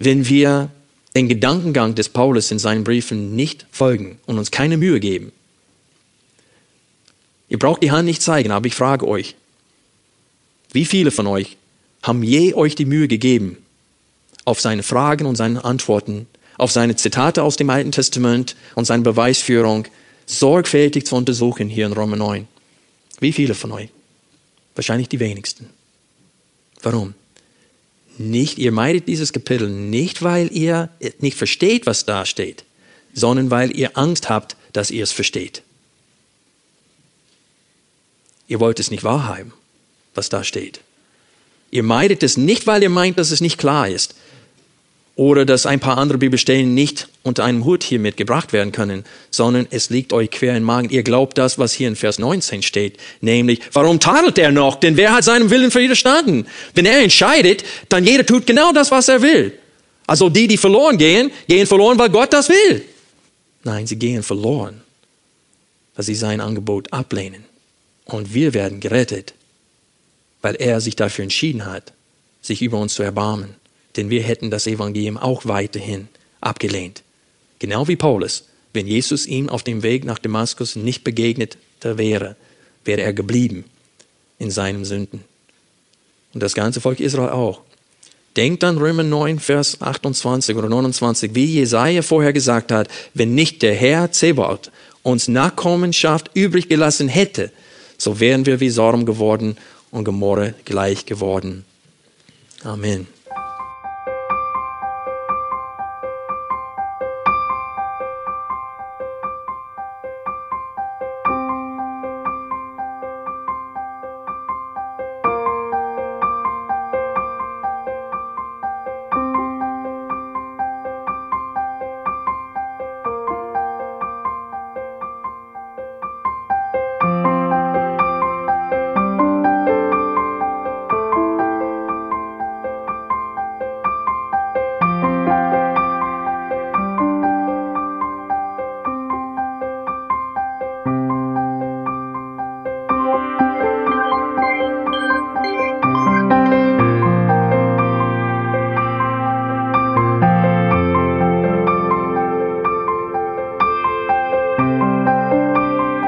wenn wir den Gedankengang des Paulus in seinen Briefen nicht folgen und uns keine Mühe geben? Ihr braucht die Hand nicht zeigen, aber ich frage euch, wie viele von euch haben je euch die Mühe gegeben, auf seine Fragen und seine Antworten, auf seine Zitate aus dem Alten Testament und seine Beweisführung sorgfältig zu untersuchen hier in Römer 9? Wie viele von euch? Wahrscheinlich die wenigsten. Warum? Nicht, ihr meidet dieses Kapitel nicht, weil ihr nicht versteht, was da steht, sondern weil ihr Angst habt, dass ihr es versteht. Ihr wollt es nicht wahrhaben, was da steht. Ihr meidet es nicht, weil ihr meint, dass es nicht klar ist, oder dass ein paar andere Bibelstellen nicht unter einem Hut hier mitgebracht werden können, sondern es liegt euch quer im Magen. Ihr glaubt das, was hier in Vers 19 steht, nämlich, warum tadelt er noch? Denn wer hat seinem Willen widerstanden? Wenn er entscheidet, dann jeder tut genau das, was er will. Also die, die verloren gehen, gehen verloren, weil Gott das will. Nein, sie gehen verloren, weil sie sein Angebot ablehnen. Und wir werden gerettet, weil er sich dafür entschieden hat, sich über uns zu erbarmen denn wir hätten das Evangelium auch weiterhin abgelehnt. Genau wie Paulus. Wenn Jesus ihm auf dem Weg nach Damaskus nicht begegnet wäre, wäre er geblieben in seinen Sünden. Und das ganze Volk Israel auch. Denkt an Römer 9, Vers 28 oder 29, wie Jesaja vorher gesagt hat, wenn nicht der Herr Zebaoth uns Nachkommenschaft übrig gelassen hätte, so wären wir wie Sorm geworden und Gomorre gleich geworden. Amen.